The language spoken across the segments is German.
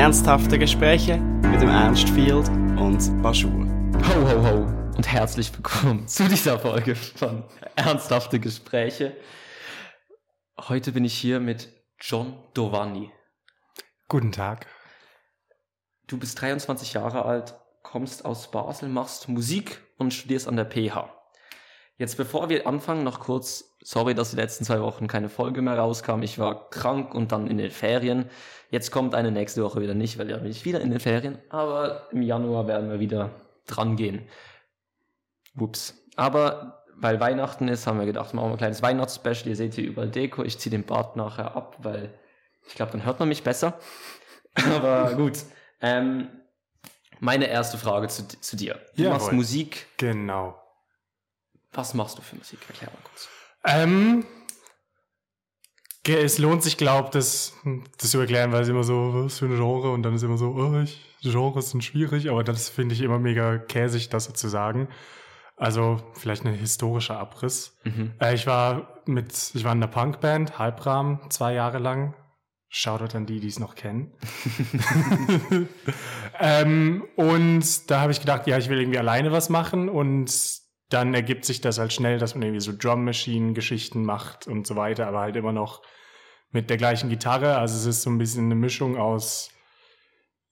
Ernsthafte Gespräche mit dem Ernst Field und Baschur. Ho, ho, ho und herzlich willkommen zu dieser Folge von Ernsthafte Gespräche. Heute bin ich hier mit John Dovani. Guten Tag. Du bist 23 Jahre alt, kommst aus Basel, machst Musik und studierst an der PH. Jetzt bevor wir anfangen, noch kurz, sorry, dass die letzten zwei Wochen keine Folge mehr rauskam. Ich war krank und dann in den Ferien. Jetzt kommt eine nächste Woche wieder nicht, weil ja bin ich wieder in den Ferien. Aber im Januar werden wir wieder dran gehen. Ups. Aber weil Weihnachten ist, haben wir gedacht, machen wir ein kleines Weihnachtsspecial. Ihr seht hier überall Deko. Ich ziehe den Bart nachher ab, weil ich glaube, dann hört man mich besser. Aber gut. Ähm, meine erste Frage zu, zu dir. Du Jawohl. machst Musik. Genau. Was machst du für Musik? Erklär mal kurz. Ähm, es lohnt sich, glaubt, das, das zu erklären, weil es immer so, was für ein Genre und dann ist immer so, oh, ich, Genres sind schwierig, aber das finde ich immer mega käsig, das so zu sagen. Also vielleicht ein historischer Abriss. Mhm. Äh, ich war mit, ich war in einer Punkband, Halbrahmen, zwei Jahre lang. Shoutout an die, die es noch kennen. ähm, und da habe ich gedacht, ja, ich will irgendwie alleine was machen und dann ergibt sich das halt schnell, dass man irgendwie so Drum Machine Geschichten macht und so weiter, aber halt immer noch mit der gleichen Gitarre. Also es ist so ein bisschen eine Mischung aus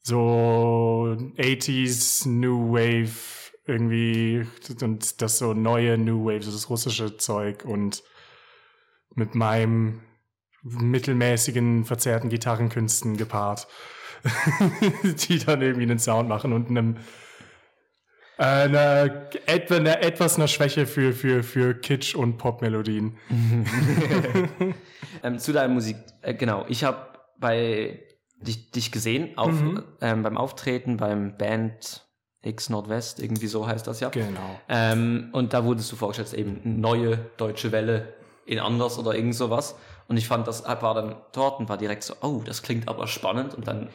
so 80s New Wave irgendwie und das so neue New Wave, so das russische Zeug und mit meinem mittelmäßigen, verzerrten Gitarrenkünsten gepaart, die dann irgendwie einen Sound machen und einem eine, etwa, eine, etwas einer Schwäche für, für, für Kitsch und Popmelodien. Ähm, zu deiner Musik, äh, genau. Ich habe bei dich, dich gesehen auf, Mhm. ähm, beim Auftreten beim Band X Nordwest, irgendwie so heißt das ja. Genau. Ähm, und da wurdest du vorgestellt, eben neue deutsche Welle in anders oder irgend sowas. Und ich fand, das war dann dort und war direkt so, oh, das klingt aber spannend. Und dann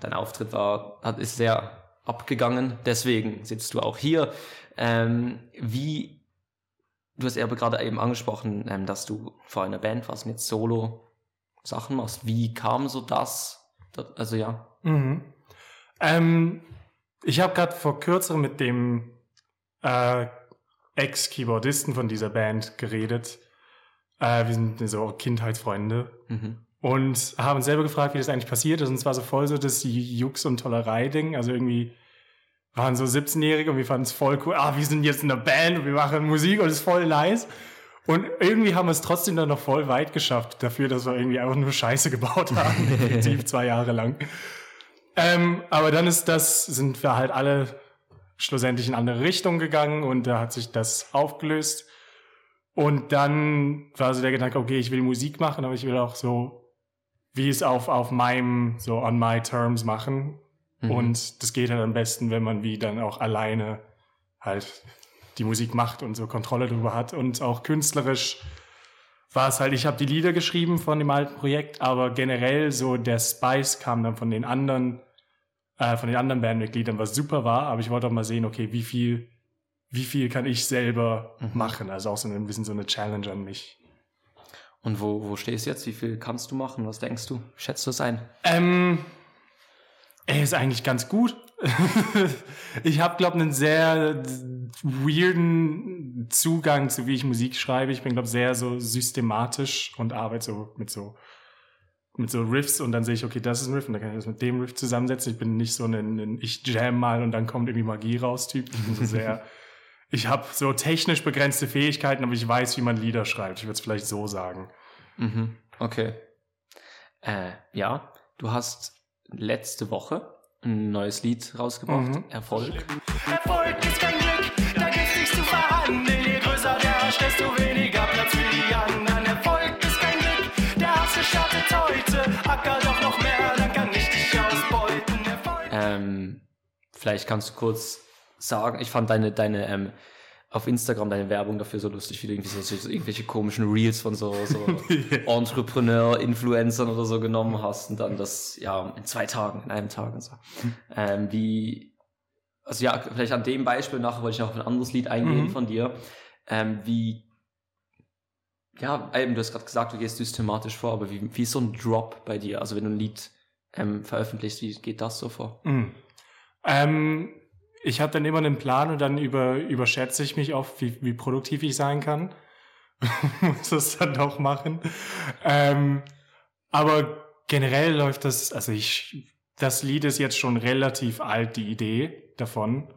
dein Auftritt war, hat, ist sehr abgegangen. Deswegen sitzt du auch hier. Ähm, wie, du hast ja aber gerade eben angesprochen, ähm, dass du vor einer Band warst jetzt Solo Sachen machst. Wie kam so das? das also ja. Mhm. Ähm, ich habe gerade vor kürzerem mit dem äh, Ex-Keyboardisten von dieser Band geredet. Äh, wir sind so Kindheitsfreunde. Mhm. Und haben uns selber gefragt, wie das eigentlich passiert ist. Und es war so voll so das Jux- und Tollerei-Ding. Also irgendwie waren so 17-Jährige und wir fanden es voll cool. Ah, wir sind jetzt in einer Band und wir machen Musik und es ist voll nice. Und irgendwie haben wir es trotzdem dann noch voll weit geschafft, dafür, dass wir irgendwie einfach nur Scheiße gebaut haben, definitiv zwei Jahre lang. Ähm, aber dann ist das, sind wir halt alle schlussendlich in andere Richtungen gegangen und da hat sich das aufgelöst. Und dann war so der Gedanke, okay, ich will Musik machen, aber ich will auch so, wie es auf, auf meinem, so on my terms machen. Mhm. Und das geht halt am besten, wenn man wie dann auch alleine halt die Musik macht und so Kontrolle darüber hat. Und auch künstlerisch war es halt, ich habe die Lieder geschrieben von dem alten Projekt, aber generell so der Spice kam dann von den anderen, äh, von den anderen Bandmitgliedern, was super war. Aber ich wollte auch mal sehen, okay, wie viel, wie viel kann ich selber Mhm. machen? Also auch so ein bisschen so eine Challenge an mich. Und wo, wo stehst du jetzt? Wie viel kannst du machen? Was denkst du? Schätzt du es ein? Ähm, er ist eigentlich ganz gut. ich habe, glaube einen sehr weirden Zugang zu, wie ich Musik schreibe. Ich bin, glaube sehr so systematisch und arbeite so mit so mit so Riffs und dann sehe ich, okay, das ist ein Riff und dann kann ich das mit dem Riff zusammensetzen. Ich bin nicht so ein, ein ich jam mal und dann kommt irgendwie Magie raus Typ. Ich bin so sehr, ich habe so technisch begrenzte Fähigkeiten, aber ich weiß, wie man Lieder schreibt. Ich würde es vielleicht so sagen. Mhm. Okay. Äh, ja, du hast letzte Woche ein neues Lied rausgebracht. Mhm. Erfolg. Erfolg ist kein Glück, da gibt's nichts zu verhandeln. Je größer der Arsch, desto weniger Platz für die anderen. Erfolg ist kein Glück, der Hass startet heute. Acker doch noch mehr, dann kann ich dich ausbeuten. Erfolg. Ähm, vielleicht kannst du kurz sagen, ich fand deine, deine, ähm, auf Instagram deine Werbung dafür so lustig, wie du irgendwie so, so irgendwelche komischen Reels von so, so Entrepreneur, Influencern oder so genommen hast und dann das, ja, in zwei Tagen, in einem Tag und so. Ähm, wie, also ja, vielleicht an dem Beispiel nachher wollte ich noch auf ein anderes Lied eingehen Mhm. von dir. Ähm, wie, ja, eben, du hast gerade gesagt, du gehst systematisch vor, aber wie, wie ist so ein Drop bei dir? Also wenn du ein Lied ähm, veröffentlichst. Wie geht das so vor? Mm. Ähm, ich habe dann immer einen Plan und dann über, überschätze ich mich oft, wie, wie produktiv ich sein kann. Muss das dann doch machen. Ähm, aber generell läuft das, also ich, das Lied ist jetzt schon relativ alt, die Idee davon.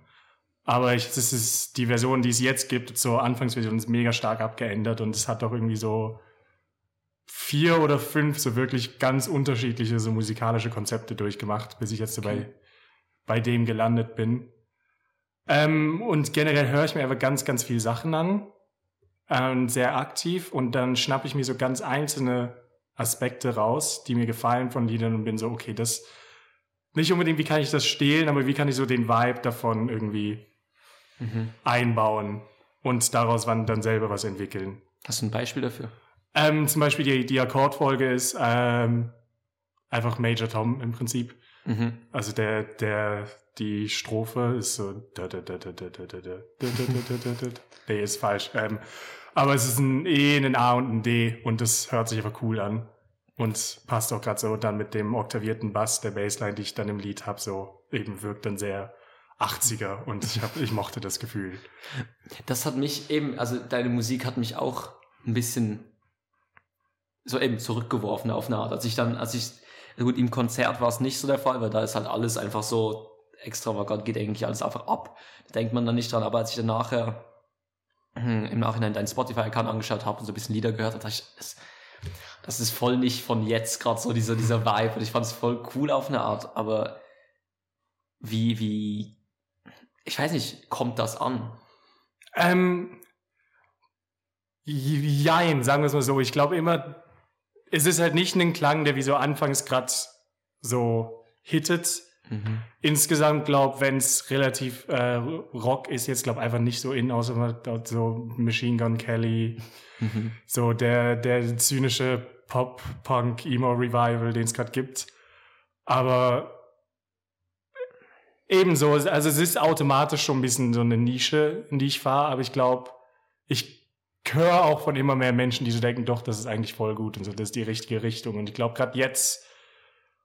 Aber ich, das ist die Version, die es jetzt gibt, zur Anfangsversion, ist mega stark abgeändert und es hat doch irgendwie so vier oder fünf so wirklich ganz unterschiedliche so musikalische Konzepte durchgemacht, bis ich jetzt so bei, bei dem gelandet bin. Ähm, und generell höre ich mir einfach ganz, ganz viele Sachen an ähm, sehr aktiv und dann schnappe ich mir so ganz einzelne Aspekte raus, die mir gefallen von Liedern und bin so, okay, das nicht unbedingt, wie kann ich das stehlen, aber wie kann ich so den Vibe davon irgendwie Mhm. einbauen und daraus dann selber was entwickeln. Hast du ein Beispiel dafür? Ähm, zum Beispiel die, die Akkordfolge ist ähm, einfach Major Tom im Prinzip. Mhm. Also der, der, die Strophe ist so. Nee, ist falsch. Ähm, aber es ist ein E, ein A und ein D und das hört sich einfach cool an. Und passt auch gerade so dann mit dem oktavierten Bass der Bassline, die ich dann im Lied habe, so eben wirkt dann sehr 80er und ich, hab, ich mochte das Gefühl. Das hat mich eben, also deine Musik hat mich auch ein bisschen so eben zurückgeworfen auf eine Art. Als ich dann, als ich, gut, im Konzert war es nicht so der Fall, weil da ist halt alles einfach so extravagant, geht eigentlich alles einfach ab. Da denkt man dann nicht dran, aber als ich dann nachher hm, im Nachhinein deinen Spotify-Account angeschaut habe und so ein bisschen Lieder gehört habe, dachte ich, das, das ist voll nicht von jetzt gerade so dieser, dieser Vibe und ich fand es voll cool auf eine Art, aber wie, wie, ich weiß nicht, kommt das an? Ähm, jein, sagen wir es mal so. Ich glaube immer, es ist halt nicht ein Klang, der wie so anfangs gerade so hittet. Mhm. Insgesamt glaube, wenn es relativ äh, Rock ist, jetzt glaube einfach nicht so in, außer so Machine Gun Kelly, Mhm. so der der zynische Pop Punk Emo Revival, den es gerade gibt. Aber ebenso, also es ist automatisch schon ein bisschen so eine Nische, in die ich fahre, aber ich glaube, ich höre auch von immer mehr Menschen, die so denken, doch, das ist eigentlich voll gut und so, das ist die richtige Richtung. Und ich glaube, gerade jetzt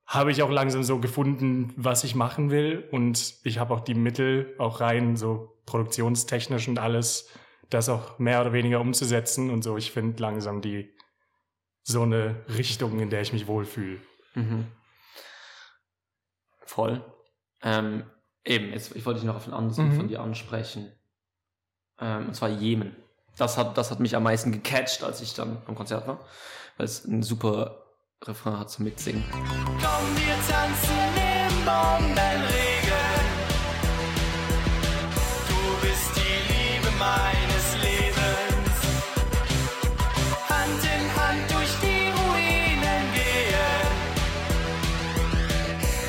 habe ich auch langsam so gefunden, was ich machen will. Und ich habe auch die Mittel, auch rein so produktionstechnisch und alles, das auch mehr oder weniger umzusetzen. Und so, ich finde langsam die so eine Richtung, in der ich mich wohlfühle. Mhm. Voll. Ähm, eben, jetzt, ich wollte dich noch auf ein anderes Mhm. von dir ansprechen. Ähm, und zwar Jemen. Das hat, das hat mich am meisten gecatcht, als ich dann am Konzert war. Weil es ein super Refrain hat zum Mitsingen. Komm, wir tanzen im Bombenregen. Du bist die Liebe meines Lebens. Hand in Hand durch die Ruinen gehen.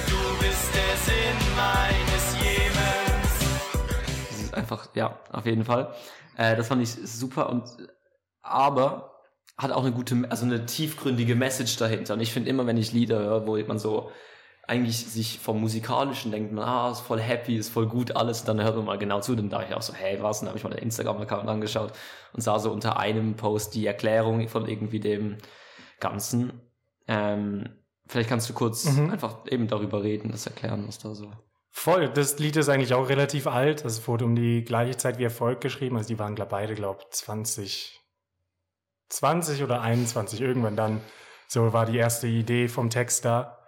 Du bist der Sinn meines Jemens. Das ist einfach, ja, auf jeden Fall. Äh, das fand ich super und aber hat auch eine gute, also eine tiefgründige Message dahinter. Und ich finde immer, wenn ich Lieder höre, wo man so eigentlich sich vom Musikalischen denkt, man, ah, ist voll happy, ist voll gut, alles, und dann hört man mal genau zu, dann dachte ich auch so, hey, was? Und dann habe ich mal den Instagram-Account angeschaut und sah so unter einem Post die Erklärung von irgendwie dem Ganzen. Ähm, vielleicht kannst du kurz Mhm. einfach eben darüber reden, das erklären, was da so. Voll, das Lied ist eigentlich auch relativ alt. Das wurde um die gleiche Zeit wie Erfolg geschrieben. Also die waren beide, glaube 20, 20 oder 21, irgendwann dann. So war die erste Idee vom Text da.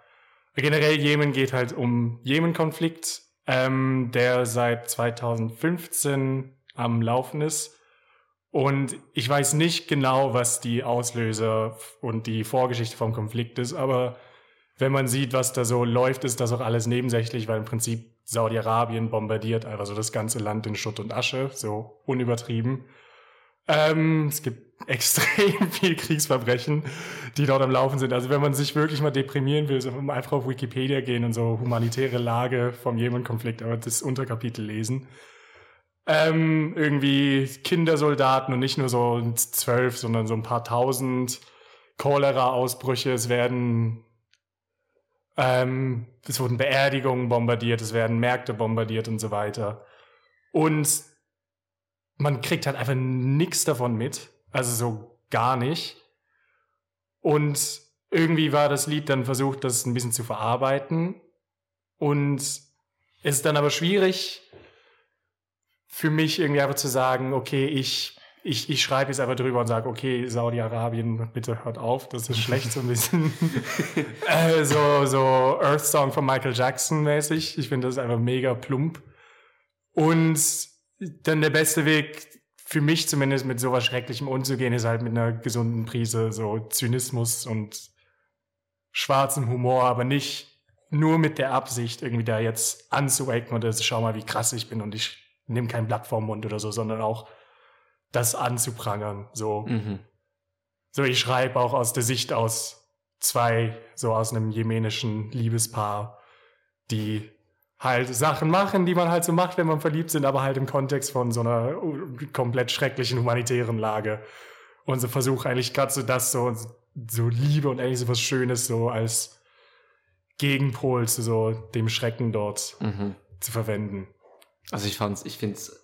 Generell Jemen geht halt um Jemen-Konflikt, ähm, der seit 2015 am Laufen ist. Und ich weiß nicht genau, was die Auslöser und die Vorgeschichte vom Konflikt ist, aber wenn man sieht, was da so läuft, ist das auch alles nebensächlich, weil im Prinzip Saudi-Arabien bombardiert einfach so das ganze Land in Schutt und Asche, so unübertrieben. Ähm, es gibt extrem viel Kriegsverbrechen, die dort am Laufen sind. Also wenn man sich wirklich mal deprimieren will, so einfach auf Wikipedia gehen und so humanitäre Lage vom Jemen-Konflikt, aber das Unterkapitel lesen. Ähm, irgendwie Kindersoldaten und nicht nur so zwölf, sondern so ein paar tausend Cholera-Ausbrüche. Es werden ähm, es wurden Beerdigungen bombardiert, es werden Märkte bombardiert und so weiter. Und man kriegt halt einfach nichts davon mit. Also so gar nicht. Und irgendwie war das Lied dann versucht, das ein bisschen zu verarbeiten. Und es ist dann aber schwierig für mich irgendwie einfach zu sagen, okay, ich, ich, ich schreibe jetzt einfach drüber und sage, okay, Saudi-Arabien, bitte hört auf, das ist schlecht so ein bisschen. äh, so, so Earth Song von Michael Jackson mäßig. Ich finde das einfach mega plump. Und dann der beste Weg, für mich zumindest mit sowas Schrecklichem umzugehen, ist halt mit einer gesunden Prise so Zynismus und schwarzem Humor, aber nicht nur mit der Absicht, irgendwie da jetzt anzuecken oder so, schau mal, wie krass ich bin und ich nehme kein Blatt vorm Mund oder so, sondern auch das anzuprangern. So, Mhm. so ich schreibe auch aus der Sicht aus zwei, so aus einem jemenischen Liebespaar, die halt Sachen machen, die man halt so macht, wenn man verliebt sind, aber halt im Kontext von so einer komplett schrecklichen humanitären Lage. Und so versuche eigentlich gerade so das so, so Liebe und eigentlich so was Schönes so als Gegenpol zu so dem Schrecken dort Mhm. zu verwenden. Also ich fand's, ich find's,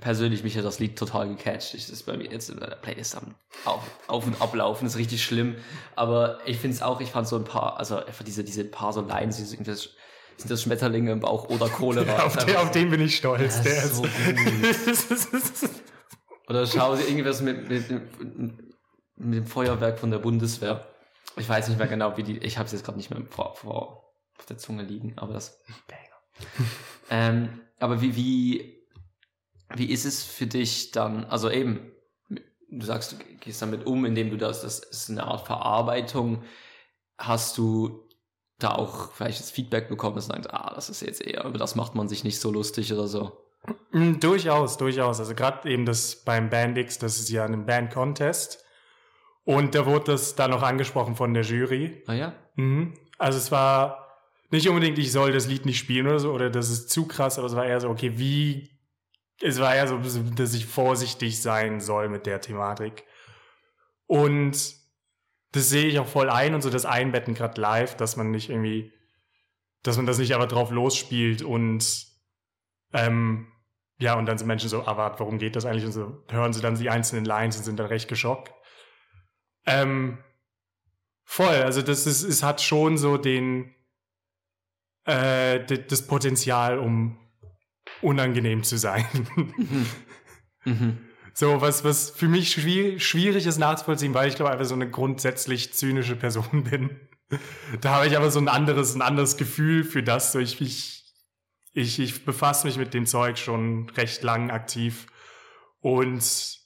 persönlich mich hat das Lied total gecatcht. Ich, das ist bei mir jetzt in der Playlist am auf, auf und ablaufen, ist richtig schlimm. Aber ich find's auch, ich fand so ein paar, also einfach diese, diese paar so Lines, die sind das, sind das Schmetterlinge im Bauch oder Cholera. auf, den, auf den bin ich stolz. Der so ist Oder schau dir irgendwas mit, mit, mit, dem Feuerwerk von der Bundeswehr. Ich weiß nicht mehr genau, wie die. Ich habe es jetzt gerade nicht mehr vor, vor auf der Zunge liegen, aber das. Ähm, aber wie, wie, wie ist es für dich dann? Also eben, du sagst, du gehst damit um, indem du das, das ist eine Art Verarbeitung. Hast du da auch vielleicht das Feedback bekommen, dass du sagst, ah, das ist jetzt eher, über das macht man sich nicht so lustig oder so? Mm, Durchaus, durchaus. Also gerade eben das beim Bandix, das ist ja ein Band-Contest. Und da wurde das dann noch angesprochen von der Jury. Ah ja? Mhm. Also es war nicht unbedingt, ich soll das Lied nicht spielen oder so, oder das ist zu krass, aber es war eher so, okay, wie, es war eher so, dass ich vorsichtig sein soll mit der Thematik. Und das sehe ich auch voll ein und so das Einbetten gerade live, dass man nicht irgendwie, dass man das nicht aber drauf losspielt und ähm, ja, und dann sind Menschen so, aber warum geht das eigentlich? Und so hören sie dann die einzelnen Lines und sind dann recht geschockt. Ähm, voll, also das ist, es hat schon so den, äh, das Potenzial, um unangenehm zu sein. Mhm. So, was, was für mich schwierig, ist nachzuvollziehen, weil ich glaube einfach so eine grundsätzlich zynische Person bin. Da habe ich aber so ein anderes, ein anderes Gefühl für das. So ich, ich, ich, ich befasse mich mit dem Zeug schon recht lang aktiv und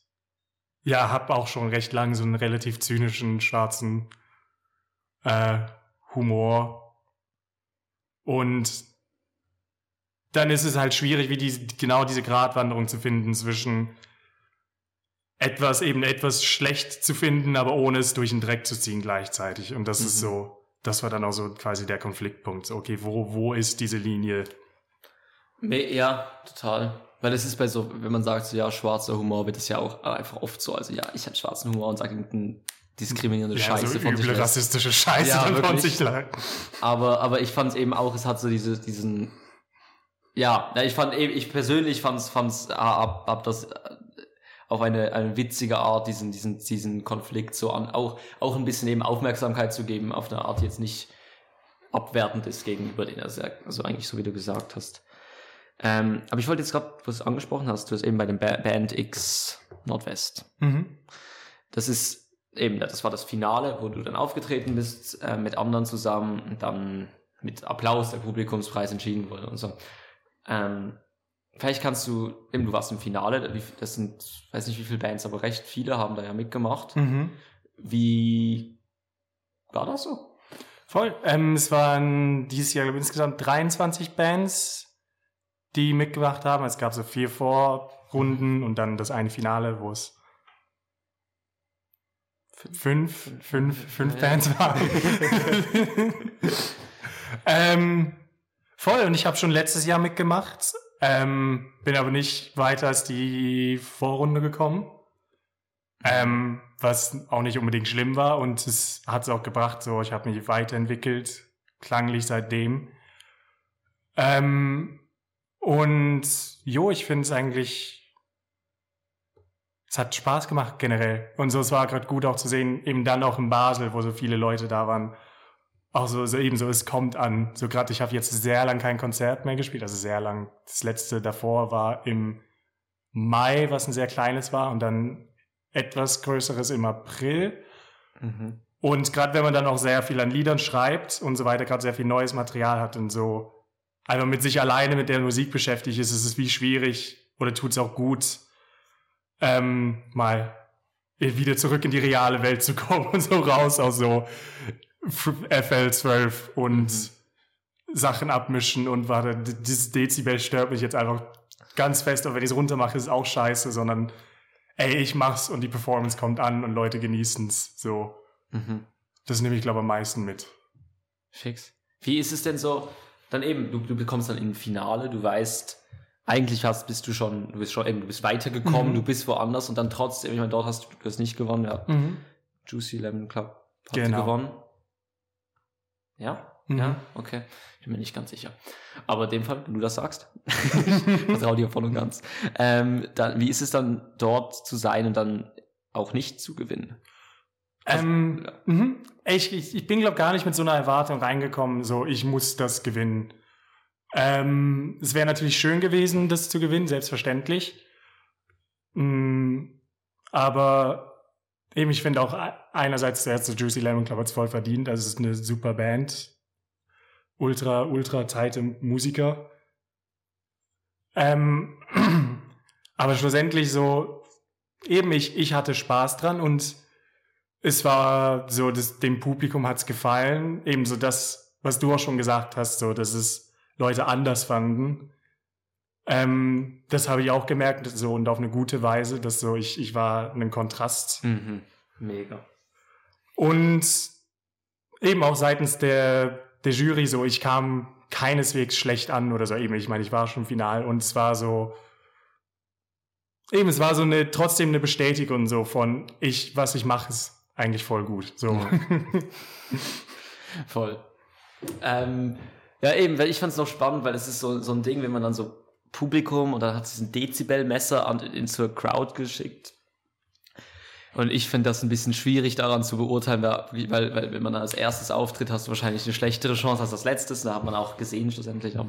ja, habe auch schon recht lang so einen relativ zynischen, schwarzen äh, Humor. Und dann ist es halt schwierig, wie die, genau diese Gratwanderung zu finden zwischen etwas eben etwas schlecht zu finden, aber ohne es durch den Dreck zu ziehen gleichzeitig. Und das ist Mhm. so, das war dann auch so quasi der Konfliktpunkt. So, okay, wo, wo ist diese Linie? Ja, total. Weil es ist bei so, wenn man sagt, so ja, schwarzer Humor, wird es ja auch einfach oft so. Also ja, ich habe schwarzen Humor und sage irgendeine diskriminierende Scheiße so von sich. üble lässt. rassistische Scheiße Ja, dann von sich leiten. Aber, aber ich fand es eben auch, es hat so diese, diesen, ja, ja, ich fand eben, ich persönlich fand's, fand's, ah, hab, hab das auf eine, eine witzige Art, diesen, diesen, diesen Konflikt so an, auch, auch ein bisschen eben Aufmerksamkeit zu geben, auf eine Art, die jetzt nicht abwertend ist gegenüber den, also, also eigentlich so, wie du gesagt hast. Ähm, aber ich wollte jetzt gerade, was du angesprochen hast, du hast eben bei dem ba Band X Nordwest. Mhm. Das ist eben, das war das Finale, wo du dann aufgetreten bist, äh, mit anderen zusammen und dann mit Applaus der Publikumspreis entschieden wurde und so. Ähm, vielleicht kannst du, eben du warst im Finale, das sind, weiß nicht wie viele Bands, aber recht viele haben da ja mitgemacht. Mhm. Wie war das so? Voll. Ähm, es waren dieses Jahr glaube ich, insgesamt 23 Bands, die mitgemacht haben. Es gab so vier Vorrunden und dann das eine Finale, wo es fünf, fünf, fünf Ja. Bands waren. ähm, voll. Und ich habe schon letztes Jahr mitgemacht, ähm, bin aber nicht weiter als die Vorrunde gekommen. Ähm, was auch nicht unbedingt schlimm war und es hat es auch gebracht, so ich habe mich weiterentwickelt, klanglich seitdem. Ähm, und jo, ich finde es eigentlich es hat Spaß gemacht generell. Und so, es war gerade gut auch zu sehen, eben dann auch in Basel, wo so viele Leute da waren. Auch so, so eben so, es kommt an. So gerade, ich habe jetzt sehr lang kein Konzert mehr gespielt, also sehr lang. Das letzte davor war im Mai, was ein sehr kleines war, und dann etwas größeres im April. Mhm. Und gerade wenn man dann auch sehr viel an Liedern schreibt und so weiter, gerade sehr viel neues Material hat und so einfach mit sich alleine mit der Musik beschäftigt ist, ist es wie schwierig oder tut es auch gut, ähm, mal wieder zurück in die reale Welt zu kommen und so raus aus so FL12 und Sachen abmischen und warte, dieses Dezibel stört mich jetzt einfach ganz fest, und wenn ich es runter mache, ist es auch scheiße, sondern ey, ich mach's und die Performance kommt an und Leute genießen's. So, Mhm. das nehme ich glaube am meisten mit. Fix. Wie ist es denn so? Dann eben, du, du bekommst dann im Finale, du weißt, eigentlich hast, bist du schon, du bist schon eben, du bist weitergekommen, Mhm. du bist woanders und dann trotzdem, ich meine, dort hast du, du hast nicht gewonnen, ja. Juicy Lemon Club hat Genau. gewonnen. Ja? Mhm. Ja? Okay. Ich bin mir nicht ganz sicher. Aber in dem Fall, wenn du das sagst, ich vertraue dir voll und ganz. Ähm, dann, wie ist es dann dort zu sein und dann auch nicht zu gewinnen? Also, Ähm, ja. mhm. ich, ich, ich bin, glaube gar nicht mit so einer Erwartung reingekommen, so ich muss das gewinnen. Ähm, es wäre natürlich schön gewesen, das zu gewinnen, selbstverständlich. Mm, aber eben, ich finde auch einerseits der erste Juicy Lemon Club hat es voll verdient. Also es ist eine super Band. Ultra, ultra tighte Musiker. Ähm, aber schlussendlich so, eben ich, ich hatte Spaß dran und es war so, dass dem Publikum hat's gefallen. Ebenso das, was du auch schon gesagt hast, so, dass es Leute anders fanden. Ähm, das habe ich auch gemerkt, so und auf eine gute Weise, dass so ich, ich war ein Kontrast. Mhm. Mega. Und eben auch seitens der, der Jury so, ich kam keineswegs schlecht an oder so. Eben, ich meine, ich war schon final und es war so, eben, es war so eine, trotzdem eine Bestätigung so von, ich, was ich mache, ist eigentlich voll gut. So. Voll. Ähm, ja, eben, weil ich fand es noch spannend, weil es ist so, so ein Ding, wenn man dann so Publikum und dann hat es ein Dezibelmesser an, in zur Crowd geschickt. Und ich finde das ein bisschen schwierig daran zu beurteilen, weil, weil, wenn man als erstes auftritt, hast du wahrscheinlich eine schlechtere Chance als als letztes. Da hat man auch gesehen schlussendlich. Aber,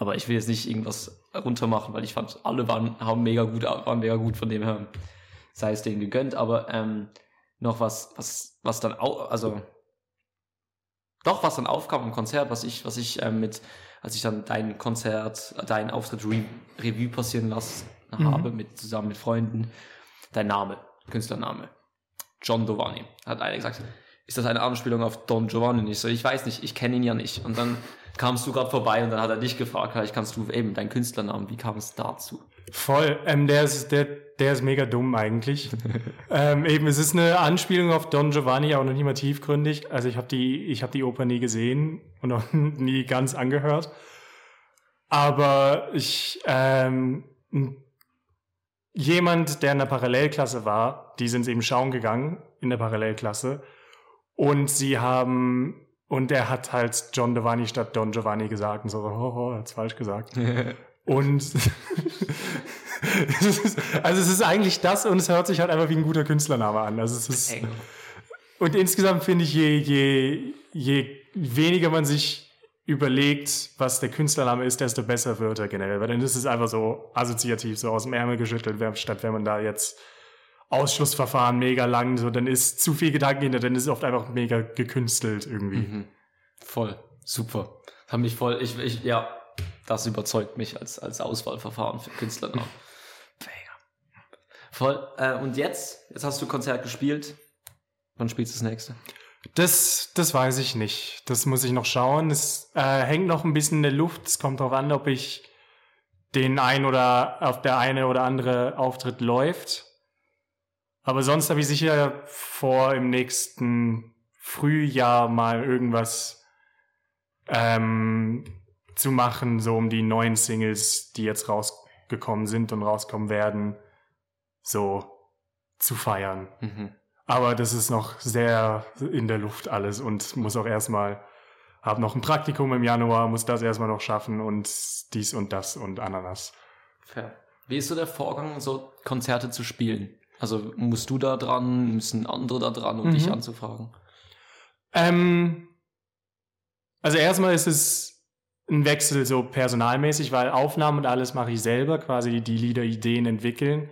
aber ich will jetzt nicht irgendwas runtermachen, weil ich fand, alle waren, haben mega gut, waren mega gut von dem her. Sei es denen gegönnt. Aber ähm, noch was, was, was dann auch, also doch, was dann aufkam im Konzert, was ich, was ich ähm, mit, als ich dann dein Konzert, äh, deinen Auftritt Re Revue passieren lassen Mhm. habe, mit, zusammen mit Freunden, dein Name, Künstlername, John Giovanni, hat einer gesagt, ist das eine Anspielung auf Don Giovanni? Und ich so, ich weiß nicht, ich kenne ihn ja nicht. Und dann kamst du gerade vorbei und dann hat er dich gefragt, vielleicht kannst du eben deinen Künstlernamen, wie kam es dazu? Voll. Ähm, der, ist, der, der ist mega dumm eigentlich. ähm, eben, es ist eine Anspielung auf Don Giovanni, auch noch nicht mal tiefgründig. Also ich habe die, ich habe die Oper nie gesehen und auch nie ganz angehört. Aber ich, ähm, jemand, der in der Parallelklasse war, die sind eben schauen gegangen in der Parallelklasse und sie haben und er hat halt John Giovanni statt Don Giovanni gesagt und so, oh, oh, hat's falsch gesagt. Und es ist, also es ist eigentlich das und es hört sich halt einfach wie ein guter Künstlername an. Also es ist, Eng. und insgesamt finde ich, je, je, je weniger man sich überlegt, was der Künstlername ist, desto besser wird er generell. Weil dann ist es einfach so assoziativ, so aus dem Ärmel geschüttelt, statt wenn man da jetzt Ausschlussverfahren mega lang, so dann ist zu viel Gedanken hinter, dann ist es oft einfach mega gekünstelt irgendwie. Mhm. Voll, super. Hat mich voll, ich, ich, ja, das überzeugt mich als, als Auswahlverfahren für. Mega. Voll. Äh, und jetzt? Jetzt hast du Konzert gespielt. Wann spielst du das nächste? Das, das weiß ich nicht. Das muss ich noch schauen. Es äh, hängt noch ein bisschen in der Luft. Es kommt darauf an, ob ich den ein oder auf der eine oder andere Auftritt läuft. Aber sonst habe ich sicher vor, im nächsten Frühjahr mal irgendwas ähm, zu machen, so um die neuen Singles, die jetzt rausgekommen sind und rauskommen werden, so zu feiern. Mhm. Aber das ist noch sehr in der Luft alles und muss auch erstmal, habe noch ein Praktikum im Januar, muss das erstmal noch schaffen und dies und das und Ananas. Fair. Wie ist so der Vorgang, so Konzerte zu spielen? Also musst du da dran, müssen andere da dran, um dich Mhm. anzufragen? Ähm, also erstmal ist es ein Wechsel so personalmäßig, weil Aufnahmen und alles mache ich selber, quasi die Lieder, Ideen entwickeln.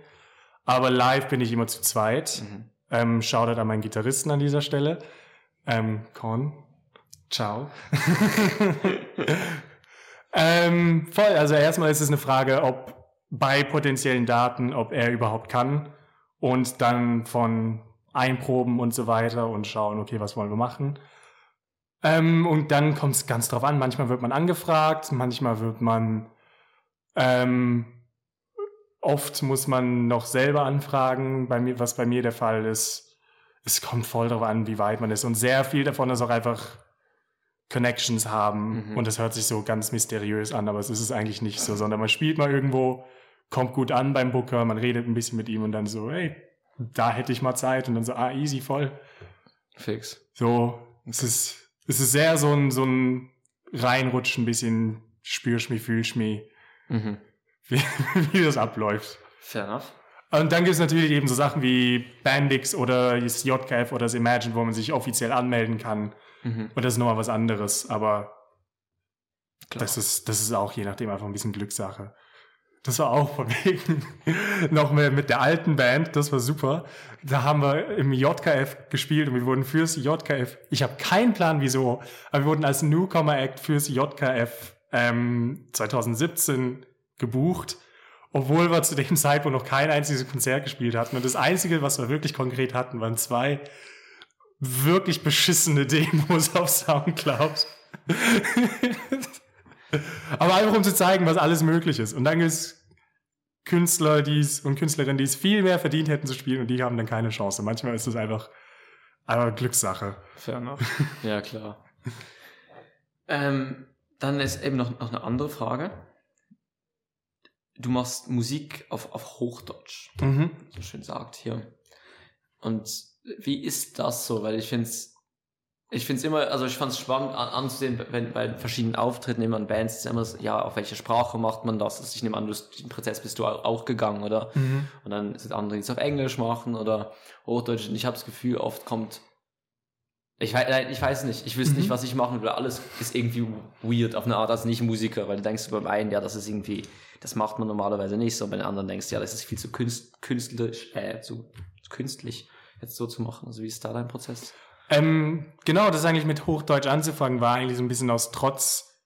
Aber live bin ich immer zu zweit. Mhm. Ähm, Shoutout an meinen Gitarristen an dieser Stelle. Ähm, Con. Ciao. ähm, voll, also erstmal ist es eine Frage, ob bei potenziellen Daten, ob er überhaupt kann und dann von einproben und so weiter und schauen, okay, was wollen wir machen. Ähm, und dann kommt es ganz drauf an. Manchmal wird man angefragt, manchmal wird man ähm, oft muss man noch selber anfragen, bei mir, was bei mir der Fall ist. Es kommt voll darauf an, wie weit man ist. Und sehr viel davon ist auch einfach Connections haben. Mhm. Und das hört sich so ganz mysteriös an, aber es ist es eigentlich nicht so, sondern man spielt mal irgendwo, kommt gut an beim Booker, man redet ein bisschen mit ihm und dann so, hey, da hätte ich mal Zeit. Und dann so, ah, easy, voll. Fix. So, es ist, es ist sehr so ein, so ein Reinrutschen, ein bisschen spürsch mich, fühlsch mich, Mhm. wie, wie das abläuft. Fair enough. Und dann gibt es natürlich eben so Sachen wie Bandix oder das JKF oder das Imagine, wo man sich offiziell anmelden kann. Mhm. Und das ist nochmal was anderes. Aber Klar. das ist, das ist auch je nachdem einfach ein bisschen Glückssache. Das war auch von wegen noch mehr mit der alten Band, das war super. Da haben wir im JKF gespielt und wir wurden fürs JKF, ich habe keinen Plan wieso, aber wir wurden als Newcomer Act fürs JKF ähm, 2017 gebucht, obwohl wir zu dem Zeitpunkt noch kein einziges Konzert gespielt hatten. Und das Einzige, was wir wirklich konkret hatten, waren zwei wirklich beschissene Demos auf Soundcloud. Aber einfach um zu zeigen, was alles möglich ist. Und dann gibt es Künstler die's und Künstlerinnen, die es viel mehr verdient hätten zu spielen und die haben dann keine Chance. Manchmal ist es einfach, einfach Glückssache. Fair enough. ja, klar. ähm, dann ist eben noch, noch eine andere Frage. Du machst Musik auf, auf Hochdeutsch, Mhm. so schön sagt hier. Und wie ist das so? Weil ich finde es ich find's immer, also ich fand es spannend an, anzusehen, wenn bei verschiedenen Auftritten immer in Bands ist immer so, ja, auf welche Sprache macht man das? Also ich nehme an, du, den Prozess bist du au- auch gegangen, oder? Mhm. Und dann sind andere, die es auf Englisch machen oder Hochdeutsch. Und ich habe das Gefühl, oft kommt. Ich, wei- nein, ich weiß nicht, ich wüsste Mhm. nicht, was ich machen will. Alles ist irgendwie weird auf eine Art, als nicht Musiker, weil du denkst beim einen, ja, das ist irgendwie, das macht man normalerweise nicht so, und bei den anderen denkst du, ja, das ist viel zu künst, künstlerisch, äh, zu, zu künstlich, jetzt so zu machen. Also wie ist da dein Prozess? Ähm, genau, das eigentlich mit Hochdeutsch anzufangen, war eigentlich so ein bisschen aus Trotz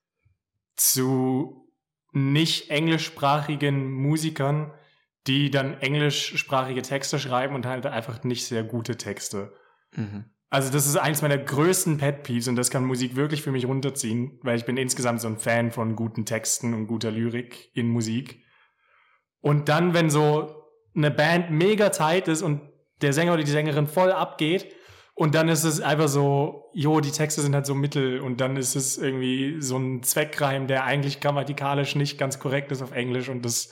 zu nicht englischsprachigen Musikern, die dann englischsprachige Texte schreiben und halt einfach nicht sehr gute Texte. Mhm. Also das ist eins meiner größten Pet Peeves und das kann Musik wirklich für mich runterziehen, weil ich bin insgesamt so ein Fan von guten Texten und guter Lyrik in Musik. Und dann, wenn so eine Band mega tight ist und der Sänger oder die Sängerin voll abgeht und dann ist es einfach so, jo, die Texte sind halt so mittel und dann ist es irgendwie so ein Zweckreim, der eigentlich grammatikalisch nicht ganz korrekt ist auf Englisch und das,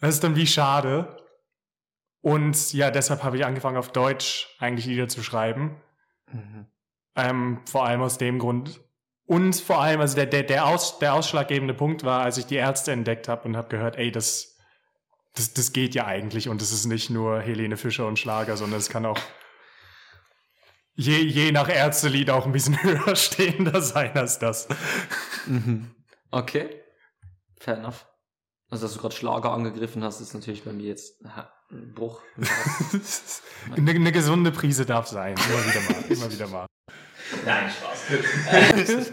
das ist dann wie schade. Und ja, deshalb habe ich angefangen auf Deutsch eigentlich Lieder zu schreiben. Mhm. Ähm, vor allem aus dem Grund. Und vor allem, also der, der, der, Aus, der ausschlaggebende Punkt war, als ich die Ärzte entdeckt habe und habe gehört, ey, das, das, das geht ja eigentlich und es ist nicht nur Helene Fischer und Schlager, sondern es kann auch je, je nach Ärztelied auch ein bisschen höher stehender sein als das. Mhm. Okay. Fair enough. Also, dass du gerade Schlager angegriffen hast, ist natürlich bei mir jetzt ein Bruch. eine, eine gesunde Prise darf sein. Immer wieder mal. Immer wieder mal. Nein, Spaß.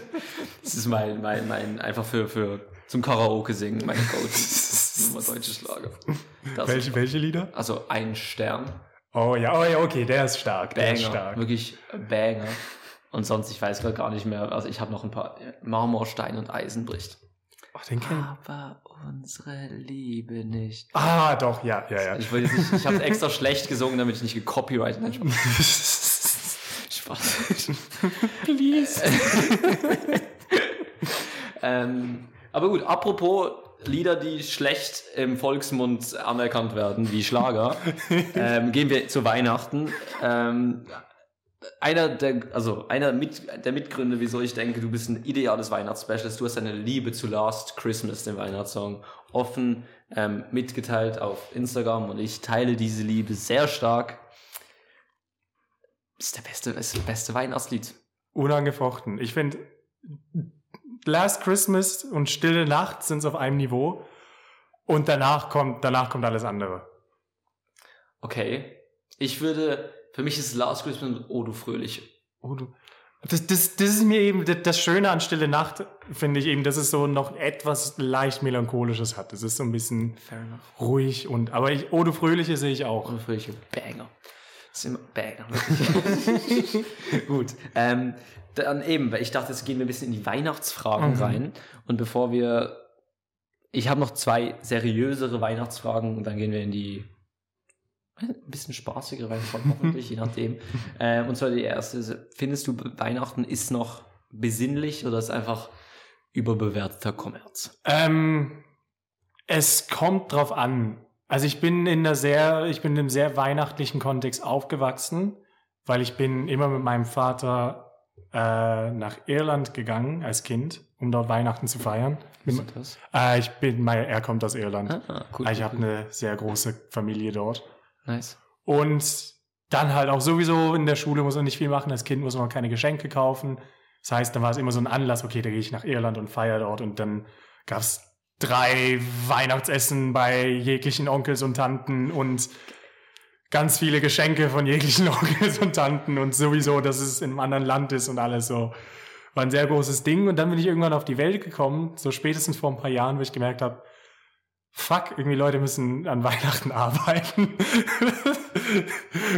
das ist mein, mein, mein, einfach für, für zum Karaoke singen, meine Go-To. Immer deutsche Schlager. Das Welche, welche Lieder? Also ein Stern. Oh ja, oh ja, okay, der ist stark. Der ist Banger. stark. Wirklich Banger. Und sonst, ich weiß gerade gar nicht mehr. Also ich habe noch ein paar Marmorstein und Eisen bricht. Oh, den kenn Aber unsere Liebe nicht. Ah, doch, ja, ja, ja. Ich, wollte nicht, ich habe extra schlecht gesungen, damit ich nicht gecopyrightet Spaß. Spaß. Please. ähm, aber gut, apropos Lieder, die schlecht im Volksmund anerkannt werden, wie Schlager, ähm, gehen wir zu Weihnachten. Ähm, einer der, also einer mit, der Mitgründe, wieso ich denke, du bist ein ideales Weihnachtsspecialist. Du hast eine Liebe zu Last Christmas, dem Weihnachtssong, offen ähm, mitgeteilt auf Instagram und ich teile diese Liebe sehr stark. Ist der beste, ist das beste Weihnachtslied. Unangefochten. Ich finde, Last Christmas und Stille Nacht sind auf einem Niveau. Und danach kommt, danach kommt alles andere. Okay. Ich würde, für mich ist Last Christmas und Oh du Fröhliche. Oh, du. Das, das, das ist mir eben das, Schöne an Stille Nacht, finde ich eben, dass es so noch etwas leicht melancholisches hat. Es ist so ein bisschen ruhig und, aber ich, Oh, du Fröhliche sehe ich auch. Oh du Fröhliche, Banger. Das ist immer Banger. Gut. Ähm, dann eben, weil ich dachte, jetzt gehen wir ein bisschen in die Weihnachtsfragen Mhm. rein. Und bevor wir, ich habe noch zwei seriösere Weihnachtsfragen und dann gehen wir in die ein bisschen spaßigere Weihnachtsfragen hoffentlich, je nachdem. Äh, und zwar die erste, findest du Weihnachten ist noch besinnlich oder ist einfach überbewerteter Kommerz? Ähm, es kommt drauf an. Also ich bin in einer sehr, ich bin in einem sehr weihnachtlichen Kontext aufgewachsen, weil ich bin immer mit meinem Vater äh, nach Irland gegangen als Kind, um dort Weihnachten zu feiern. Wie ist das? Äh, ich bin, mein, er kommt aus Irland. Ah, cool. ich habe eine sehr große Familie dort. Nice. Und dann halt auch sowieso in der Schule muss man nicht viel machen. Als Kind muss man keine Geschenke kaufen. Das heißt, dann war es immer so ein Anlass, okay, da gehe ich nach Irland und feiere dort. Und dann gab es drei Weihnachtsessen bei jeglichen Onkels und Tanten und ganz viele Geschenke von jeglichen Onkels und Tanten und sowieso, dass es in einem anderen Land ist und alles so. War ein sehr großes Ding. Und dann bin ich irgendwann auf die Welt gekommen, so spätestens vor ein paar Jahren, wo ich gemerkt habe, fuck, irgendwie Leute müssen an Weihnachten arbeiten.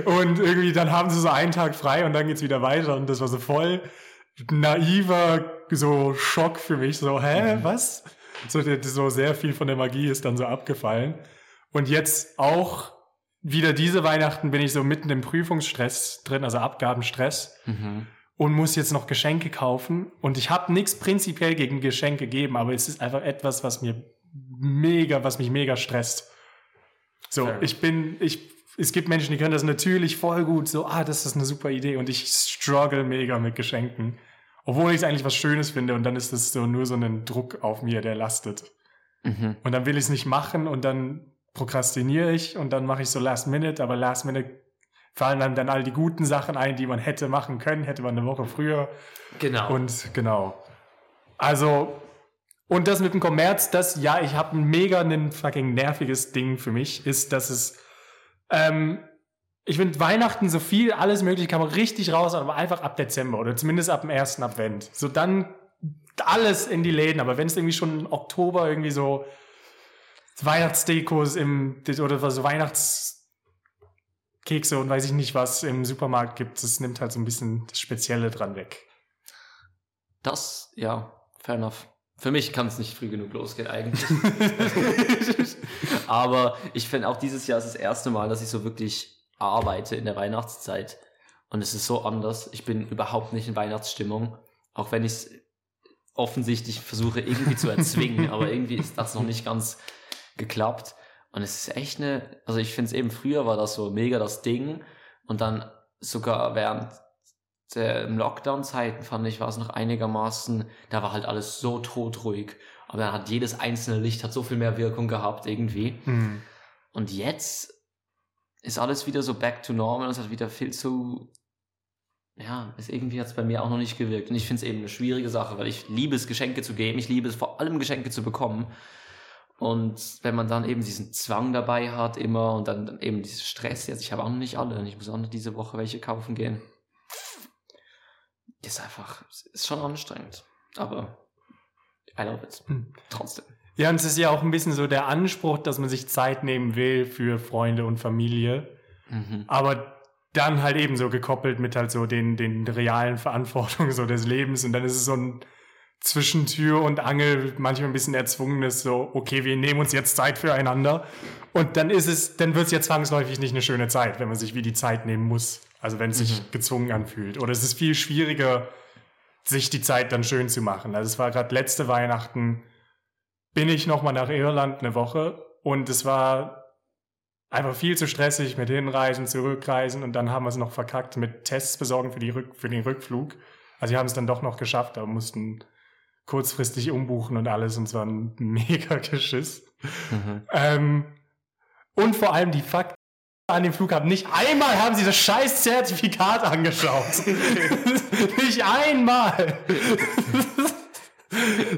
und irgendwie dann haben sie so einen Tag frei und dann geht's wieder weiter. Und das war so voll naiver, so Schock für mich. So, hä, was? So, so sehr viel von der Magie ist dann so abgefallen. Und jetzt auch wieder diese Weihnachten bin ich so mitten im Prüfungsstress drin, also Abgabenstress Mhm. und muss jetzt noch Geschenke kaufen. Und ich habe nichts prinzipiell gegen Geschenke geben, aber es ist einfach etwas, was mir mega, was mich mega stresst. So, Fair. ich bin, ich, es gibt Menschen, die können das natürlich voll gut, so, ah, das ist eine super Idee und ich struggle mega mit Geschenken. Obwohl ich es eigentlich was Schönes finde und dann ist das so nur so ein Druck auf mir, der lastet. Mhm. Und dann will ich es nicht machen und dann prokrastiniere ich und dann mache ich so Last Minute, aber Last Minute fallen dann, dann all die guten Sachen ein, die man hätte machen können, hätte man eine Woche früher. Genau. Und genau. Also, und das mit dem Kommerz, das, ja, ich habe ein mega ein fucking nerviges Ding für mich, ist, dass es, ähm, ich finde Weihnachten so viel, alles mögliche kann man richtig raus, aber einfach ab Dezember oder zumindest ab dem ersten Advent. So dann alles in die Läden, aber wenn es irgendwie schon im Oktober irgendwie so Weihnachtsdekos im, oder so Weihnachtskekse und weiß ich nicht was im Supermarkt gibt, das nimmt halt so ein bisschen das Spezielle dran weg. Das, ja, fair enough. Für mich kann es nicht früh genug losgehen eigentlich. Aber ich finde auch dieses Jahr ist das erste Mal, dass ich so wirklich arbeite in der Weihnachtszeit. Und es ist so anders. Ich bin überhaupt nicht in Weihnachtsstimmung. Auch wenn ich es offensichtlich versuche irgendwie zu erzwingen. aber irgendwie ist das noch nicht ganz geklappt. Und es ist echt eine, also ich finde es eben früher war das so mega das Ding. Und dann sogar während der Lockdown-Zeiten fand ich, war es noch einigermaßen, da war halt alles so todruhig. Aber dann hat jedes einzelne Licht hat so viel mehr Wirkung gehabt irgendwie. Hm. Und jetzt ist alles wieder so back to normal. Es hat wieder viel zu, ja, ist irgendwie hat es bei mir auch noch nicht gewirkt. Und ich finde es eben eine schwierige Sache, weil ich liebe es, Geschenke zu geben. Ich liebe es vor allem, Geschenke zu bekommen. Und wenn man dann eben diesen Zwang dabei hat immer und dann, dann eben diesen Stress, jetzt ich habe auch noch nicht alle und ich muss auch noch diese Woche welche kaufen gehen. Ist einfach, ist schon anstrengend. Aber I love it. Hm. Trotzdem. Ja, und es ist ja auch ein bisschen so der Anspruch, dass man sich Zeit nehmen will für Freunde und Familie. Mhm. Aber dann halt eben so gekoppelt mit halt so den, den realen Verantwortungen so des Lebens. Und dann ist es so ein Zwischentür und Angel, manchmal ein bisschen erzwungenes, so, okay, wir nehmen uns jetzt Zeit füreinander. Und dann ist es, dann wird es ja zwangsläufig nicht eine schöne Zeit, wenn man sich wie die Zeit nehmen muss. Also wenn es sich gezwungen anfühlt. Oder es ist viel schwieriger, sich die Zeit dann schön zu machen. Also es war gerade letzte Weihnachten, bin ich nochmal nach Irland eine Woche und es war einfach viel zu stressig mit Hinreisen, Zurückreisen und dann haben wir es noch verkackt mit Tests besorgen für, die Rück für den Rückflug. Also wir haben es dann doch noch geschafft, aber mussten kurzfristig umbuchen und alles und zwar ein mega Geschiss. Mhm. Ähm, und vor allem die Fakt an dem Flughafen. Nicht einmal haben sie das scheiß Zertifikat angeschaut. nicht einmal.